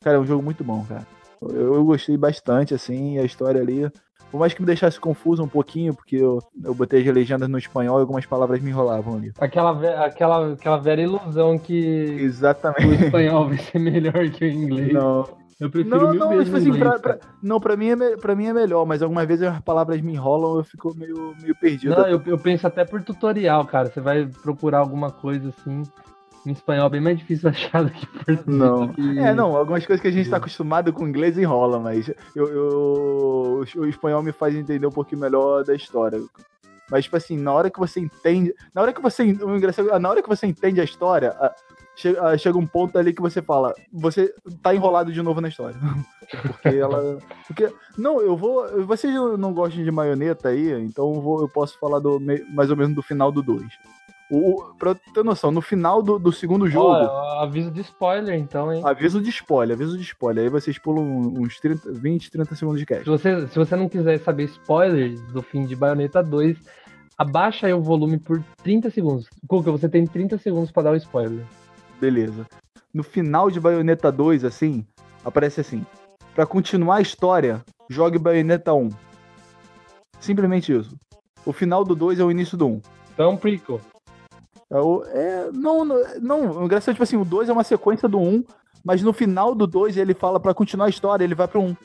cara, é um jogo muito bom, cara. Eu, eu gostei bastante, assim, a história ali. Por mais que me deixasse confuso um pouquinho, porque eu, eu botei as legendas no espanhol e algumas palavras me enrolavam ali. Aquela, aquela, aquela velha ilusão que o Exatamente. espanhol vai ser melhor que o inglês. Não, Eu prefiro não, mil não, vezes tipo o assim, pra, pra- não, pra mim, é, pra mim é melhor, mas algumas vezes as palavras me enrolam eu fico meio, meio perdido. Não, eu, eu penso até por tutorial, cara. Você vai procurar alguma coisa assim. Em espanhol é bem mais difícil achar do que português. Não. que- É, não, algumas coisas que a gente tá acostumado com o inglês enrola, mas eu, eu- o espanhol me faz entender um pouquinho melhor da história. Mas, tipo assim, na hora que você entende. Na hora que você. Na hora que você entende a história, chega, a- chega um ponto ali que você fala, você tá enrolado de novo na história. Porque ela. Porque. Não, eu vou. Vocês não gostam de maioneta aí, então eu, vou, eu posso falar do, mais ou menos do final do 2. O, pra ter noção, no final do, do segundo jogo. Ó, aviso de spoiler, então, hein? Aviso de spoiler, aviso de spoiler. Aí vocês pulam uns 30, 20, 30 segundos de Se cast. você, se você não quiser saber spoilers do fim de Bayonetta 2, abaixa aí o volume por 30 segundos. Cuca, você tem 30 segundos pra dar o spoiler. Beleza. No final de Bayonetta 2, assim, aparece assim. Pra continuar a história, jogue Bayonetta 1. Simplesmente isso. O final do 2 é o início do 1. Então é um prequel. É, é, não, não, não, o engraçado é tipo assim, o 2 é uma sequência do 1, mas no final do 2 ele fala pra continuar a história, ele vai pro 1.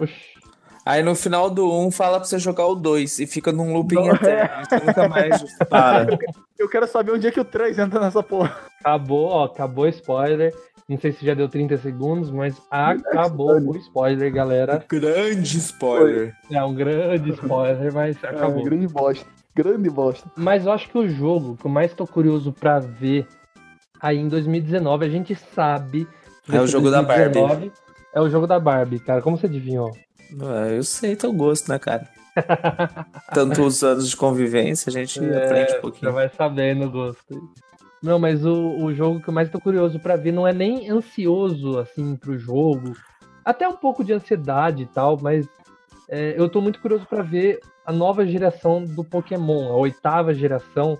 Oxi. Aí no final do 1 fala pra você jogar o 2 e fica num looping Não, eterno. Você nunca mais para. Eu quero saber onde é que o 3 entra nessa porra. Acabou, ó, acabou o spoiler. Não sei se já deu 30 segundos, mas acabou o spoiler, galera. Grande spoiler. É um grande spoiler, mas acabou. É, grande bosta. Grande bosta. Mas eu acho que o jogo que eu mais tô curioso pra ver aí em 2019, a gente sabe. É o jogo da Barbie. 2019, É o jogo da Barbie, cara. Como você adivinhou? Ah, eu sei teu gosto, né, cara? Tantos anos de convivência, a gente aprende um É, Já pouquinho. vai sabendo o gosto. Não, mas o, o jogo que eu mais tô curioso pra ver não é nem ansioso, assim, pro jogo. Até um pouco de ansiedade e tal, mas é, eu tô muito curioso pra ver a nova geração do Pokémon, a oitava geração,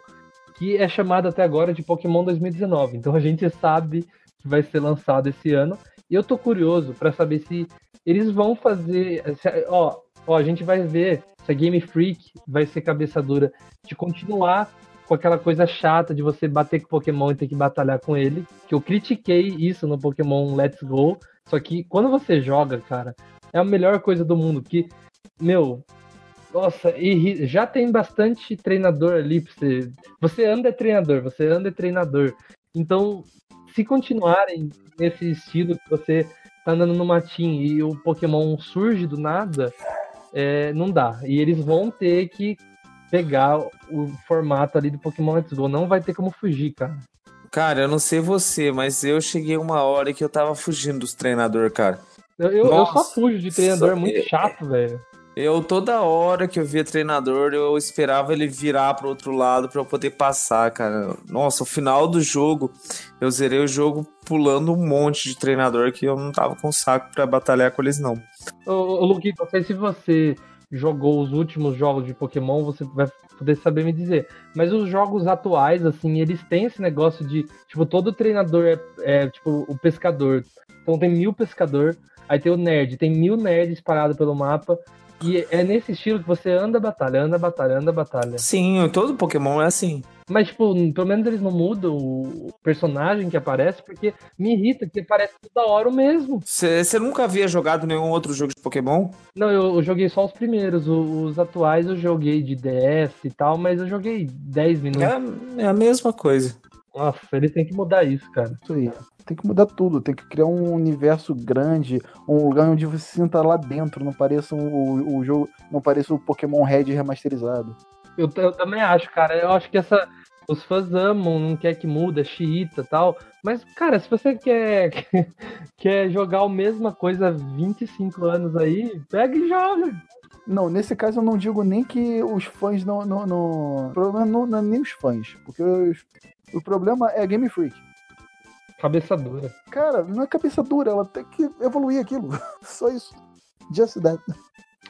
que é chamada até agora de Pokémon 2019. Então a gente sabe que vai ser lançado esse ano. E eu tô curioso pra saber se eles vão fazer. ó, ó, a gente vai ver se a Game Freak vai ser cabeça dura de continuar com aquela coisa chata de você bater com o Pokémon e ter que batalhar com ele. Que eu critiquei isso no Pokémon Let's Go. Só que quando você joga, cara, é a melhor coisa do mundo. Que, meu, nossa, irri- já tem bastante treinador ali pra você. Você anda é treinador, você anda é treinador. Então, se continuarem nesse estilo que você tá andando no matinho e o Pokémon surge do nada, é, não dá. E eles vão ter que pegar o formato ali do Pokémon Let's Go. Não vai ter como fugir, cara. Cara, eu não sei você, mas eu cheguei uma hora que eu tava fugindo dos treinadores, cara. Eu, eu, eu só fujo de treinador, é muito é- chato, velho. Eu, toda hora que eu via treinador, eu esperava ele virar pro outro lado pra eu poder passar, cara. Nossa, o final do jogo, eu zerei o jogo pulando um monte de treinador que eu não tava com saco pra batalhar com eles, não. Ô, ô Luque, não sei se você jogou os últimos jogos de Pokémon, você vai poder saber me dizer. Mas os jogos atuais, assim, eles têm esse negócio de, tipo, todo treinador é, é, tipo, o pescador. Então tem mil pescador, aí tem o nerd, tem mil nerds parados pelo mapa. E é nesse estilo que você anda batalha, anda batalha, anda batalha. Sim, todo Pokémon é assim. Mas, tipo, pelo menos eles não mudam o personagem que aparece, porque me irrita, que parece toda hora o mesmo. Você nunca havia jogado nenhum outro jogo de Pokémon? Não, eu, eu joguei só os primeiros. o- Os atuais eu joguei de DS e tal, mas eu joguei 10 minutos. É, é a mesma coisa. Nossa, eles têm que mudar isso, cara. Isso aí. Tem que mudar tudo, tem que criar um universo grande, um lugar onde você se sinta lá dentro, não pareça o, o jogo, não pareça o Pokémon Red remasterizado. Eu, eu também acho, cara. Eu acho que essa. Os fãs amam, não quer que muda, é xiita e tal. Mas, cara, se você quer, quer jogar a mesma coisa há 25 anos aí, pega e joga. Não, nesse caso eu não digo nem que os fãs não. não, não... O problema não, não é nem os fãs, porque os- o problema é a Game Freak. Cabeça dura. Cara, não é cabeça dura, ela tem que evoluir aquilo. Só isso. Just that.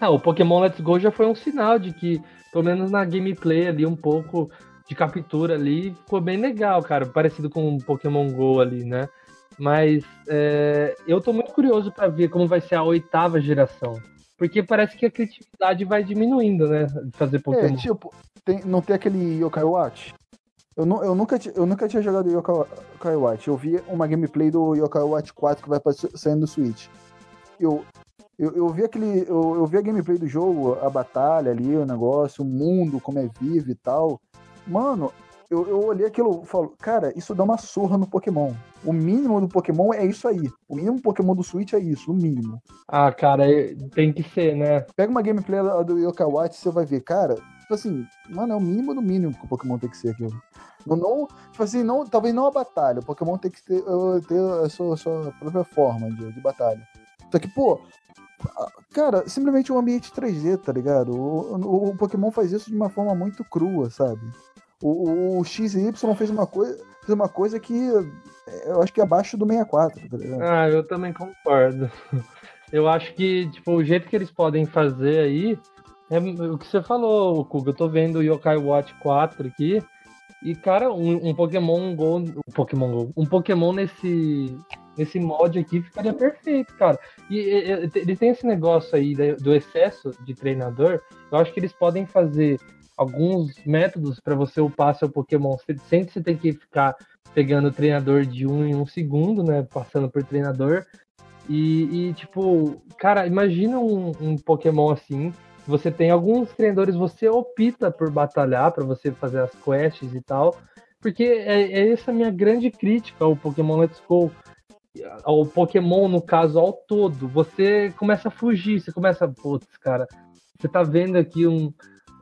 Ah, o Pokémon Let's Go já foi um sinal de que, pelo menos na gameplay ali, um pouco de captura ali, ficou bem legal, cara. Parecido com o Pokémon Go ali, né? Mas é, eu tô muito curioso pra ver como vai ser a oitava geração. Porque parece que a criatividade vai diminuindo, né? De fazer É, Pokémon. tipo, tem- não tem aquele Yokai Watch? Eu, eu, nunca, eu nunca tinha jogado Yokai, Watch. Eu vi uma gameplay do Yokai Watch 4 que vai saindo do Switch. Eu, eu, eu vi aquele. Eu, eu vi a gameplay do jogo, a batalha ali, o negócio, o mundo, como é vivo e tal. Mano, eu, eu olhei aquilo e falo, cara, isso dá uma surra no Pokémon. O mínimo do Pokémon é isso aí. O mínimo Pokémon do Switch é isso, o mínimo. Ah, cara, é- tem que ser, né? Pega uma gameplay do Yokai Watch você vai ver, cara, tipo assim, mano, é o mínimo do mínimo que o Pokémon tem que ser aquilo. Não, não tipo assim, não, talvez não a batalha, o Pokémon tem que ter, ter a sua, sua própria forma de, de batalha. Só que, pô, a- cara, simplesmente um ambiente 3D, tá ligado? O, o- o Pokémon faz isso de uma forma muito crua, sabe? O, o, o X e Y fez uma coisa, fez uma coisa que é, eu acho que é abaixo do 64, tá ligado? Ah, eu também concordo. Eu acho que, tipo, o jeito que eles podem fazer aí é o que você falou, Kuga. Eu tô vendo o Yokai Watch 4 aqui. E, cara, um, um Pokémon Go. Um Pokémon Go. Um Pokémon nesse. Nesse mod aqui ficaria perfeito, cara. E, e, ele tem esse negócio aí do excesso de treinador. Eu acho que eles podem fazer alguns métodos para você upar seu Pokémon sem- você ter que ficar pegando o treinador de um em um segundo, né? Passando por treinador. E, e, tipo, cara, imagina um, um Pokémon assim. Você tem alguns treinadores, você opta por batalhar para você fazer as quests e tal. Porque é, é essa a minha grande crítica ao Pokémon Let's Go. Ao Pokémon, no caso, ao todo. Você começa a fugir, você começa. Putz, cara, você tá vendo aqui um,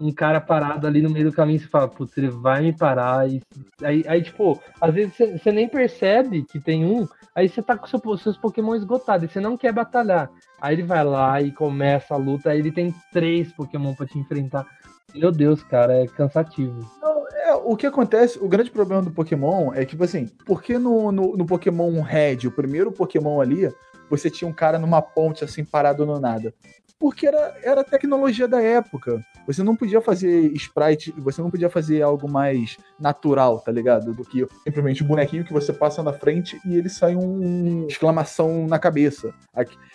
um cara parado ali no meio do caminho você fala, putz, ele vai me parar. E, aí, aí, tipo, às vezes você, nem percebe que tem um, aí você tá com seu, seus Pokémon esgotados e você não quer batalhar. Aí ele vai lá e começa a luta, aí ele tem três Pokémon pra te enfrentar. Meu Deus, cara, é cansativo. É, o que acontece, o grande problema do Pokémon é tipo assim, porque no, no, no Pokémon Red, o primeiro Pokémon ali, você tinha um cara numa ponte assim parado no nada? Porque era, era a tecnologia da época. Você não podia fazer sprite, você não podia fazer algo mais natural, tá ligado? Do que simplesmente um bonequinho que você passa na frente e ele sai um exclamação na cabeça.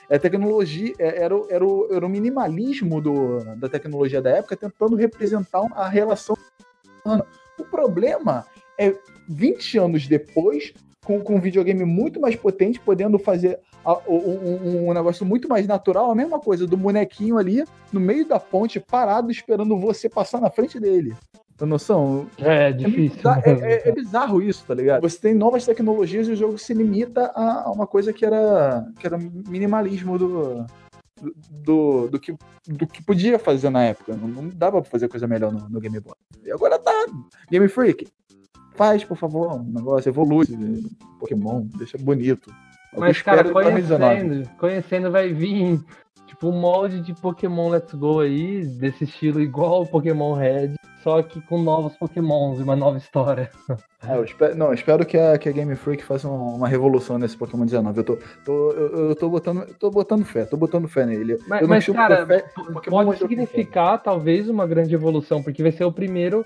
A tecnologia é, era, o- era, o, era o minimalismo do, da tecnologia da época tentando representar a relação. O problema é 20 anos depois, com, com um videogame muito mais potente, podendo fazer um, um- um negócio muito mais natural, a mesma coisa do bonequinho ali no meio da ponte, parado, esperando você passar na frente dele. Tem noção? É É, difícil. bizarro, é- é- é bizarro isso, tá ligado? Você tem novas tecnologias e o jogo se limita a, a uma coisa que era, que era minimalismo do, do, do, que, do que podia fazer na época. Não, não dava pra fazer coisa melhor no, no Game Boy. E agora tá. Game Freak, faz, por favor, um negócio, evolui. Pokémon, deixa bonito. É Mas, cara, 2019. conhecendo, conhecendo vai vir tipo um molde de Pokémon Let's Go aí, desse estilo igual ao Pokémon Red, só que com novos Pokémons e uma nova história. É, eu espero, não, eu espero que a, que a Game Freak faça um- uma revolução nesse Pokémon 19. Eu tô, tô, eu, eu tô, botando, tô botando fé, tô botando fé nele. Mas, eu mas, cara, fé, pode significar talvez uma grande evolução, porque vai ser o primeiro.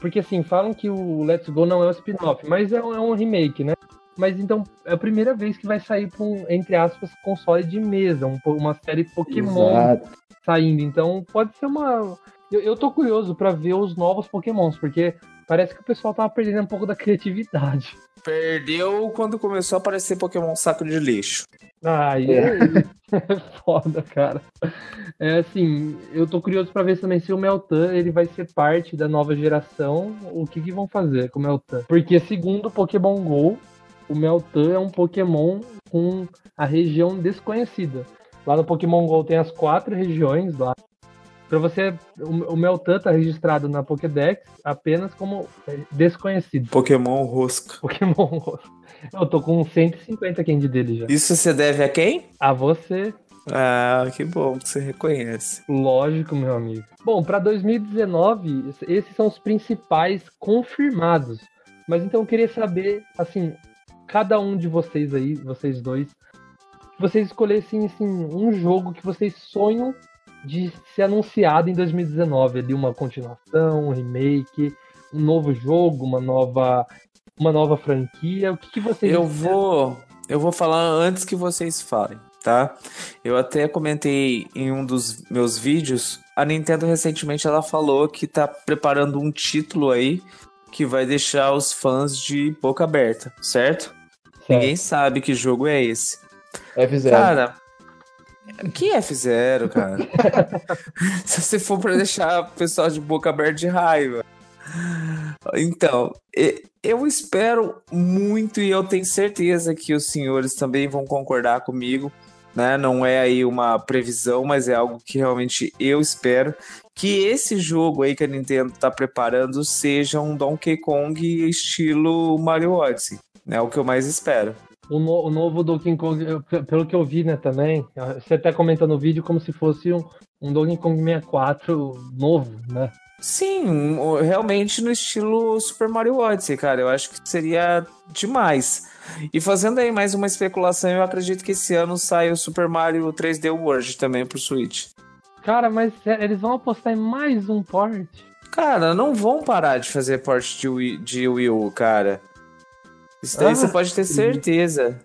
Porque assim, falam que o Let's Go não é um spin-off, mas é um, é um remake, né? Mas então é a primeira vez que vai sair para um, entre aspas, console de mesa, um uma série Pokémon Exato. saindo. Então pode ser uma. Eu, eu tô curioso pra ver os novos Pokémons, porque parece que o pessoal tava perdendo um pouco da criatividade. Perdeu quando começou a aparecer Pokémon saco de lixo. Ai, é. é foda, cara. É assim, eu tô curioso pra ver também se o Meltan ele vai ser parte da nova geração, o que que vão fazer com o Meltan. Porque segundo o Pokémon GO, o Meltan é um Pokémon com a região desconhecida. Lá no Pokémon GO tem as quatro regiões lá. Pra você, o, o Meltan tá registrado na Pokédex apenas como é, desconhecido. Pokémon rosca. Pokémon. Eu tô com 150 candy dele já. Isso você deve a quem? A você, Ah, que bom que você reconhece. Lógico, meu amigo. Bom, para 2019, es- esses são os principais confirmados. Mas então eu queria saber, assim, cada um de vocês aí, vocês dois, vocês escolhessem assim, um jogo que vocês sonham de ser anunciado em 2019, ali uma continuação, um remake, um novo jogo, uma nova uma nova franquia. O que, que vocês Eu vou, eu vou falar antes que vocês falem, tá? Eu até comentei em um dos meus vídeos, a Nintendo recentemente ela falou que tá preparando um título aí que vai deixar os fãs de boca aberta, certo? Ninguém sabe que jogo é esse. F0. Cara, que F0, cara? Se você for pra deixar o pessoal de boca aberta de raiva. Então, eu espero muito e eu tenho certeza que os senhores também vão concordar comigo, né? Não é aí uma previsão, mas é algo que realmente eu espero que esse jogo aí que a Nintendo tá preparando seja um Donkey Kong estilo Mario Odyssey? É o que eu mais espero. O, no- o novo Donkey Kong, eu- pelo que eu vi, né, também, você até comenta no vídeo como se fosse um, um Donkey Kong 64 novo, né? Sim, realmente no estilo Super Mario Odyssey, cara. Eu acho que seria demais. E fazendo aí mais uma especulação, eu acredito que esse ano sai o Super Mario 3D World também pro Switch. Cara, mas é, eles vão apostar em mais um port? Cara, não vão parar de fazer port de Wii, de Wii U, cara. Isso daí Ah, você pode ter certeza.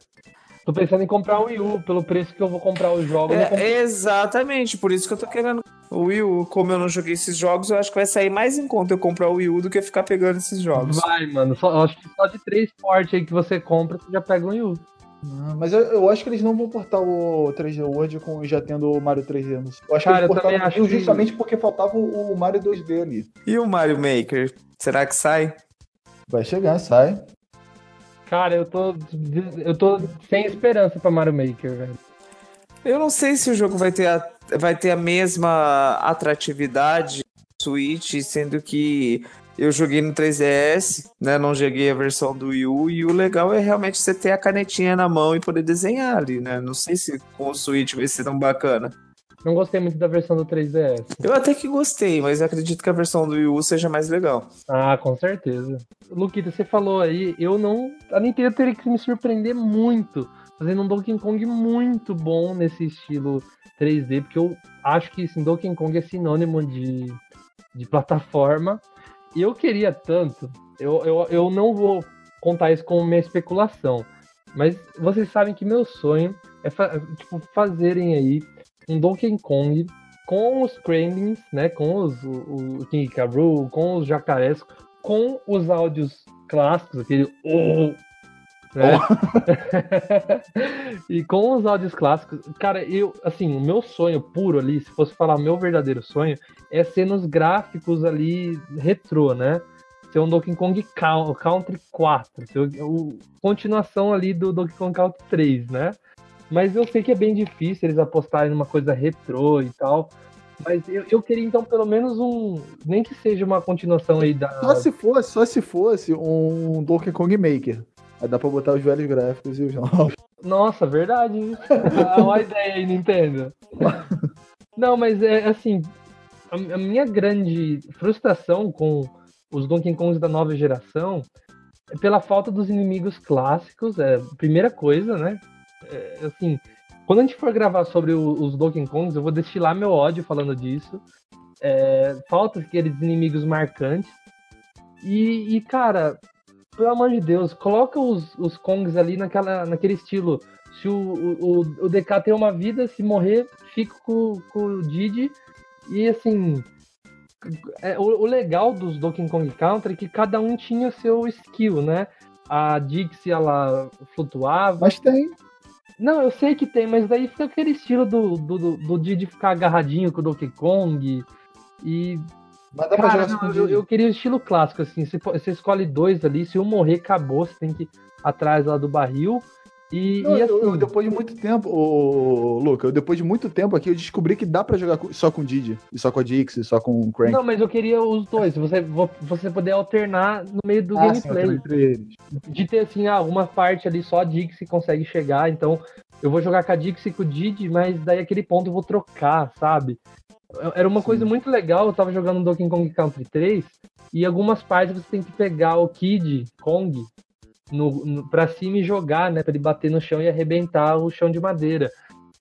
Tô pensando em comprar o Wii U, pelo preço que eu vou comprar os jogos. É, exatamente, por isso que eu tô querendo o Wii U. Como eu não joguei esses jogos, eu acho que vai sair mais em conta eu comprar o Wii U do que ficar pegando esses jogos. Vai, mano. Só, eu acho que só de três portes aí que você compra, você já pega um Wii U. Ah, Mas eu, eu acho que eles não vão portar o 3D World com já tendo o Mario 3D. no- Eu acho Cara, que eles portaram acho que- justamente porque faltava o o Mario 2D ali. E o Mario Maker? Será que sai? Vai chegar, sai. Cara, eu tô. Eu tô sem esperança pra Mario Maker, velho. Eu não sei se o jogo vai ter a, vai ter a mesma atratividade Switch, sendo que eu joguei no 3DS, né? Não joguei a versão do Wii U, e o legal é realmente você ter a canetinha na mão e poder desenhar ali, né? Não sei se com o Switch vai ser tão bacana. Não gostei muito da versão do 3DS. Eu até que gostei, mas acredito que a versão do Wii U seja mais legal. Ah, com certeza. Luquita, você falou aí, eu não. A Nintendo teria que me surpreender muito, fazendo um Donkey Kong muito bom nesse estilo 3D, porque eu acho que assim, Donkey Kong é sinônimo de, de plataforma. E eu queria tanto, eu, eu, eu não vou contar isso como minha especulação, mas vocês sabem que meu sonho é fa- tipo, fazerem aí um Donkey Kong com os Kremlins, né, com os, o, o King. Rool, com os jacarés, com os áudios clássicos, aquele oh, né? e com os áudios clássicos, cara, eu, assim, o meu sonho puro ali, se fosse falar meu verdadeiro sonho, é ser nos gráficos ali retrô, né? Ser um Donkey Kong Coun- Country 4, ser o, o- continuação ali do Donkey Kong Country 3, né? Mas eu sei que é bem difícil eles apostarem numa coisa retrô e tal. Mas eu, eu queria então pelo menos um. Nem que seja uma continuação aí da. Só se fosse, só se fosse um Donkey Kong Maker. Aí dá pra botar os velhos gráficos e os novos. Nossa, verdade. É uma ideia aí, Nintendo. Não, mas é assim. A, minha grande frustração com os Donkey Kongs da nova geração é pela falta dos inimigos clássicos. É a primeira coisa, né? É, assim, quando a gente for gravar sobre o- os Donkey Kongs, eu vou destilar meu ódio falando disso. É, falta aqueles inimigos marcantes. E, e, cara, pelo amor de Deus, coloca os, os Kongs ali naquela, naquele estilo. Se o, o, o DK tem uma vida, se morrer, fica com, com o Didi. E assim. é, o, o legal dos Donkey Kong Country é que cada um tinha seu skill, né? A Dixie, ela flutuava. Mas tem. Não, eu sei que tem, mas daí fica aquele estilo do, do, do, do Didi ficar agarradinho com o Donkey Kong. E Mas dá pra Cara, jogar não, eu, eu queria o estilo clássico, assim. Você, você escolhe dois ali, se um morrer, acabou, você tem que ir atrás lá do barril. E, e assim. eu, depois de muito tempo, ô, Luca, eu, depois de muito tempo aqui, eu descobri que dá pra jogar só com o Didi, e só com a Dixie, só com o Crank. Não, mas eu queria os dois. Você, vo- você poder alternar no meio do Ah, sim, gameplay. entre eles. de ter assim, ah, uma parte ali só a Dixie consegue chegar, então eu vou jogar com a Dixie e com o Didi, mas daí aquele ponto eu vou trocar, sabe? Era uma Sim. coisa muito legal, eu tava jogando Donkey Kong Country 3, e algumas partes você tem que pegar o Kid Kong no, no, pra cima e jogar, né? Pra ele bater no chão e arrebentar o chão de madeira.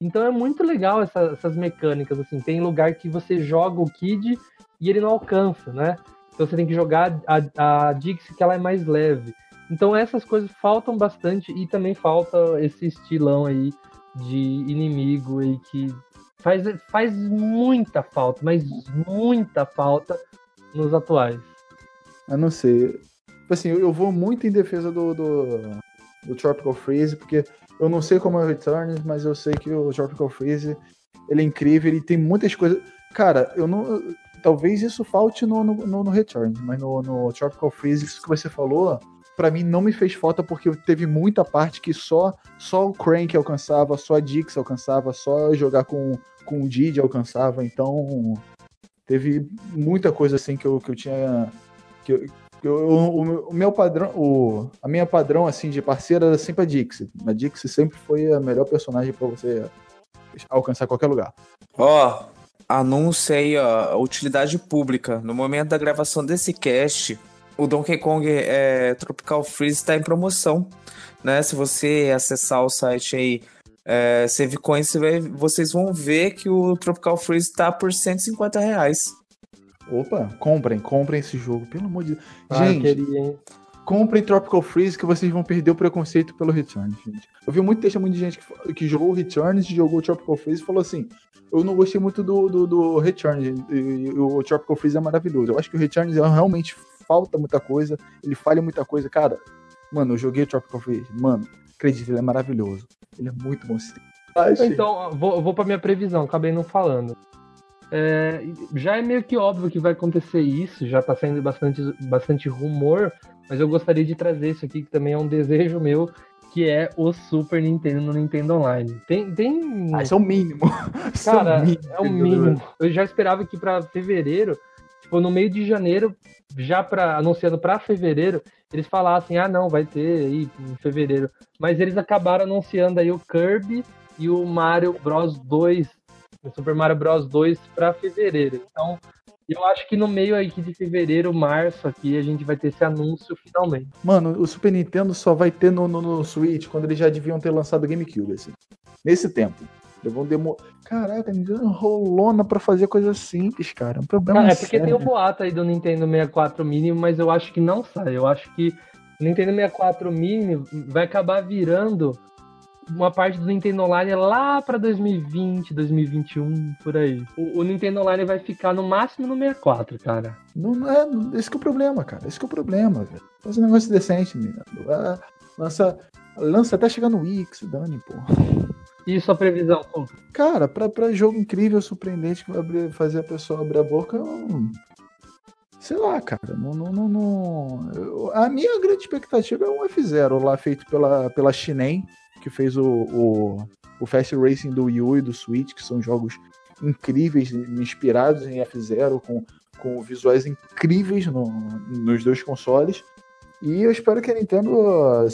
Então é muito legal essa- essas mecânicas, assim. Tem lugar que você joga o Kid e ele não alcança, né? Então você tem que jogar a, a Dixie que ela é mais leve. Então essas coisas faltam bastante e também falta esse estilão aí de inimigo aí que faz, faz muita falta, mas muita falta nos atuais. Eu não sei. Tipo Assim, eu eu vou muito em defesa do, do, do Tropical Freeze, porque eu não sei como é o Returns, mas eu sei que o Tropical Freeze ele é incrível, ele tem muitas coisas. Cara, eu não. Talvez isso falte no, no, no, no Returns, mas no, no Tropical Freeze, isso que você falou, pra mim não me fez falta, porque teve muita parte que só, só o Crank alcançava, só a Dix alcançava, só jogar com, com o Didi alcançava, então teve muita coisa assim que eu, que eu tinha. Que eu, que eu- o, meu padrão, o, a minha padrão assim de parceira era sempre a Dixie. A Dixie sempre foi a melhor personagem pra você alcançar qualquer lugar. Ó, anúncio aí, ó, utilidade pública. No momento da gravação desse cast, o Donkey Kong é, Tropical Freeze está em promoção, né? Se você acessar o site aí, é, Save Coins, você vai- vocês vão ver que o Tropical Freeze está por 150 reais. Opa, comprem, comprem esse jogo, pelo amor de Deus. Ah, gente, queria, hein? comprem Tropical Freeze que vocês vão perder o preconceito pelo Returns, gente. Eu vi muito testemunho de gente que, que jogou o Returns, jogou o Tropical Freeze e falou assim: Eu não gostei muito do, do, do Returns, e, e o Tropical Freeze é maravilhoso. Eu acho que o Returns é- realmente falta muita coisa, ele falha muita coisa. Cara, mano, eu joguei o Tropical Freeze, mano, Acredite, ele é maravilhoso. Ele é muito bom. Então, vou, vou pra minha previsão, acabei não falando. É, já é meio que óbvio que vai acontecer isso, já tá saindo bastante, bastante rumor, mas eu gostaria de trazer isso aqui, que também é um desejo meu, que é o Super Nintendo no Nintendo Online. Tem. tem... Ah, isso é o mínimo. Isso Cara, o mínimo, é o mínimo. Eu já esperava que pra fevereiro, tipo, no meio de janeiro, já para anunciando pra fevereiro, eles falassem, ah, não, vai ter aí em fevereiro. Mas eles acabaram anunciando aí o Kirby e o Mario Bros 2, o Super Mario Bros 2 pra fevereiro. Então, eu acho que no meio aí de fevereiro, março aqui, a gente vai ter esse anúncio finalmente. Mano, o Super Nintendo só vai ter no, no, no Switch quando eles já deviam ter lançado o GameCube, assim. Nesse tempo. Eles vão demorar. Caraca, Nintendo rolona pra fazer coisa simples, cara. É um problema é porque sério. tem o boato aí do Nintendo 64 Mini, mas eu acho que não sai. Eu acho que o Nintendo 64 Mini vai acabar virando uma parte do Nintendo Online lá pra 2020, 2021, por aí. O, o Nintendo Online vai ficar no máximo no 64, cara. Não, é, esse que é o problema, cara. Esse que é o problema, velho. Faz um negócio decente, menino. Ah, lança, lança até chegar no Wii, que se dane, pô. E sua previsão? Cara, pra, pra jogo incrível, surpreendente, que vai abrir- fazer a pessoa abrir a boca, eu... sei lá, cara. Não, não, não, não- eu- a minha grande expectativa é um F0 lá feito pela, pela Shinen, que fez o, o, o Fast Racing do Wii U e do Switch, que são jogos incríveis, inspirados em F0, com, com visuais incríveis no- nos dois consoles. E eu espero que a Nintendo ó,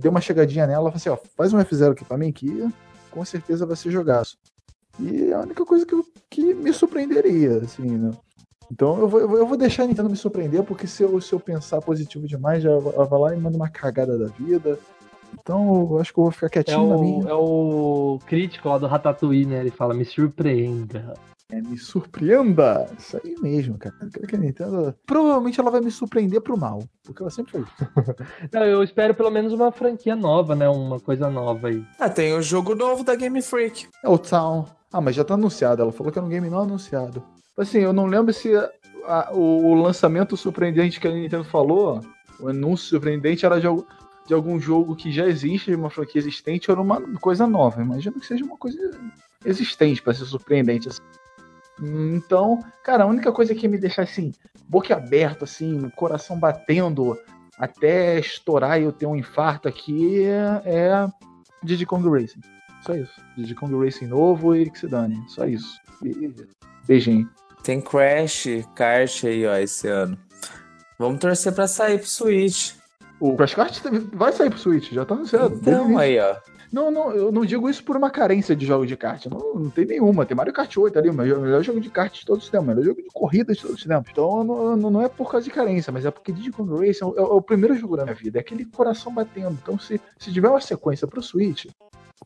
dê uma chegadinha nela fale assim, ó, faz um F0 aqui pra mim que com certeza vai ser jogaço. E é a única coisa que, eu- que me surpreenderia, assim, né? Então eu vou, eu vou- eu vou deixar a Nintendo me surpreender, porque se eu, se eu pensar positivo demais, já ela vai lá e manda uma cagada da vida. Então eu acho que eu vou ficar é, quietinho na o, minha. é o crítico lá do Ratatouille, né? Ele fala, me surpreenda. É, me surpreenda! Isso aí mesmo, cara. Eu quero que a Nintendo. Provavelmente ela vai me surpreender pro mal. Porque ela sempre faz isso. Não, eu espero pelo menos uma franquia nova, né? Uma coisa nova aí. Ah, tem o jogo novo da Game Freak. É o Town. Ah, mas já tá anunciado. Ela falou que era um game não anunciado. Assim, eu não lembro se a- o, o lançamento surpreendente que a Nintendo falou, o anúncio surpreendente era de, al- de algum jogo que já existe, uma franquia existente, ou uma coisa nova. Imagino que seja uma coisa existente pra ser surpreendente. assim. Então, cara, a única coisa que me deixa assim, boca aberta, assim, coração batendo até estourar e eu ter um infarto aqui é, é Diddy Kong Racing. Só isso. Diddy Kong Racing novo e que se dane. Só isso. Beijinho. Tem Crash, Kart aí, ó, esse ano. Vamos torcer pra sair pro Switch. O Crash Kart vai sair pro Switch, já tá anunciado. Então, aí, ó. Não, não, eu não digo isso por uma carência de jogos de kart. Não, não tem nenhuma. Tem Mario Kart 8 ali, o melhor melhor jogo de kart de todos os tempos, o melhor jogo de corrida de todos os tempos. Então não, não- é por causa de carência, mas é porque Kong Racing é o, é o primeiro jogo da minha vida. É aquele coração batendo. Então se, se tiver uma sequência pro Switch,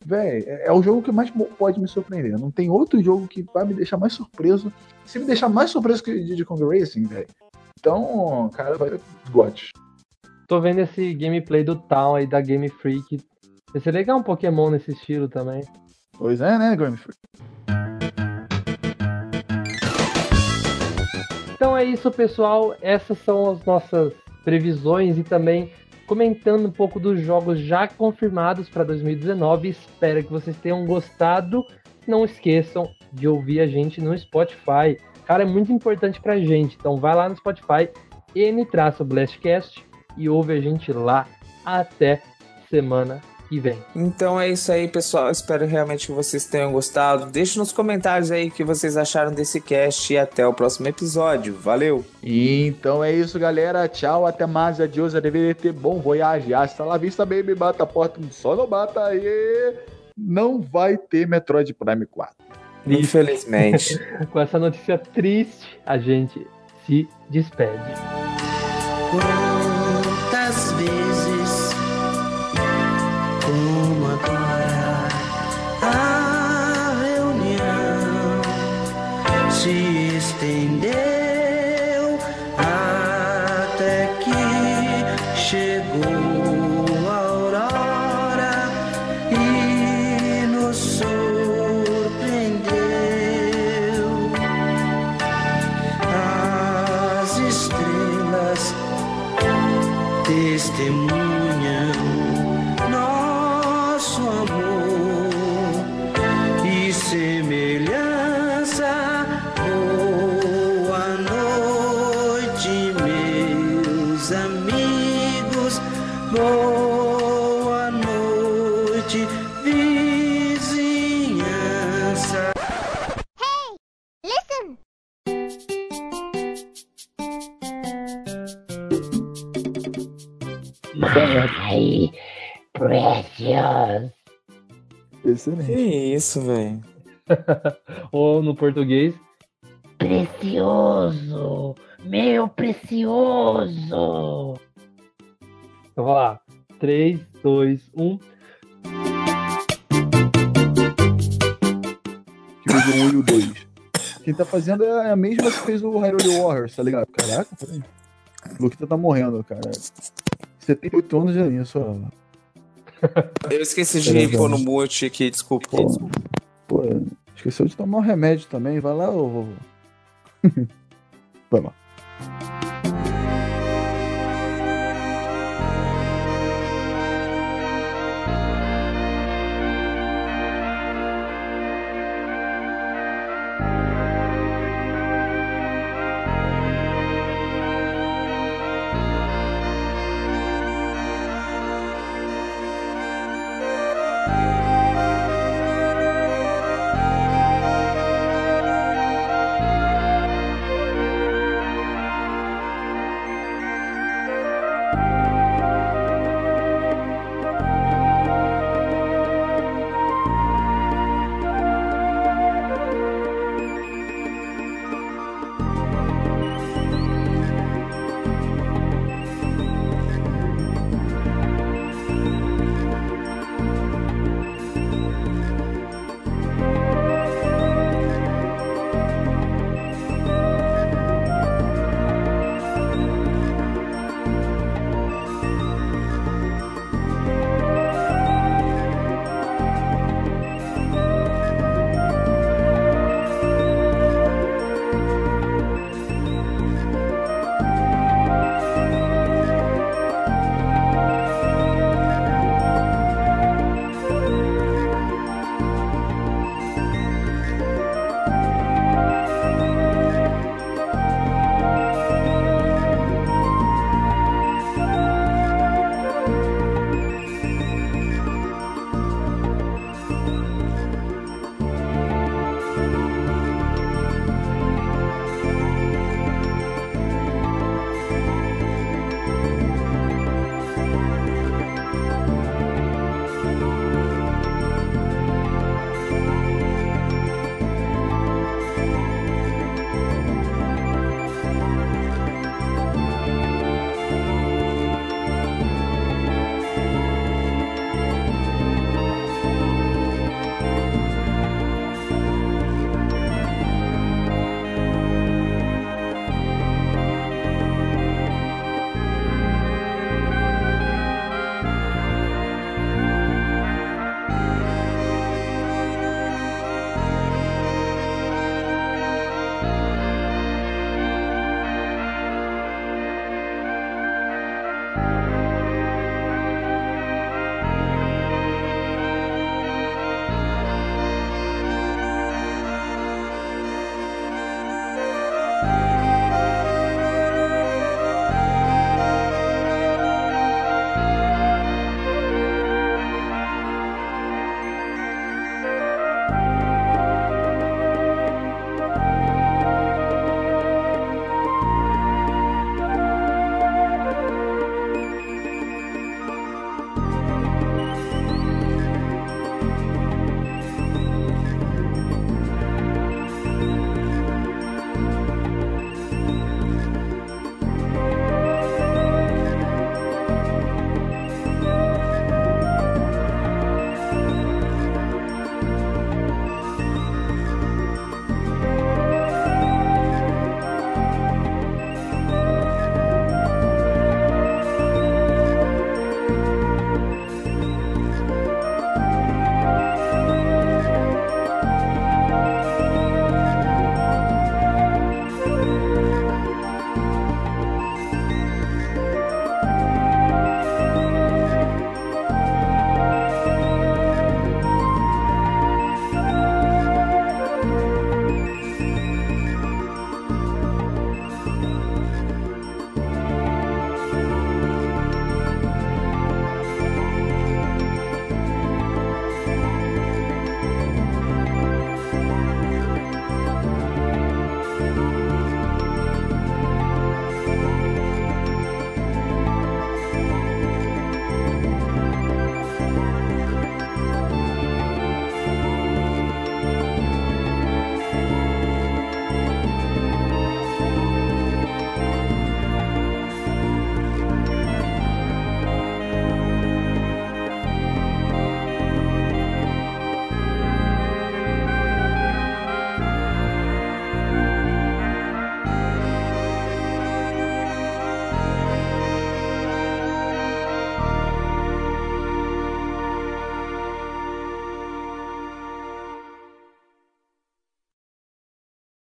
véi, é, é o jogo que mais pode me surpreender. Não tem outro jogo que vai me deixar mais surpreso. Se me deixar mais surpreso que Kong Racing, velho. Então, cara, vai GOT. Tô vendo esse gameplay do Town aí da Game Freak. Vai ser legal um Pokémon nesse estilo também. Pois é, né, Game Freak? Então é isso, pessoal. Essas são as nossas previsões e também comentando um pouco dos jogos já confirmados para 2019. Espero que vocês tenham gostado. Não esqueçam de ouvir a gente no Spotify. Cara, é muito importante pra gente. Então vai lá no Spotify, N-Blastcast e ouve a gente lá. Até semana que vem. Então é isso aí, pessoal. Espero realmente que vocês tenham gostado. Deixe nos comentários aí o que vocês acharam desse cast e até o próximo episódio. Valeu! Então é isso, galera. Tchau, até mais. Adiós, a ter bom voyage. Hasta la vista, baby. Bata a porta, só não bata aí. Não vai ter Metroid Prime 4. Infelizmente. Com essa notícia triste, a gente se despede. Ai, precious. Que Excelente. isso, velho. Ou no português, Precioso. Meu precioso. então vai lá. 3, 2, 1. Que fez o 1 e o 2. Quem tá fazendo é a mesma que fez o Hyrule Warriors, tá ligado? Caraca, peraí. O Luquita tá morrendo, cara. 78 anos já nisso, ó. Eu esqueci de Beleza. pôr no mute aqui, desculpa. Pô, pô, esqueceu de tomar um remédio também. Vai lá, ô. Vai lá.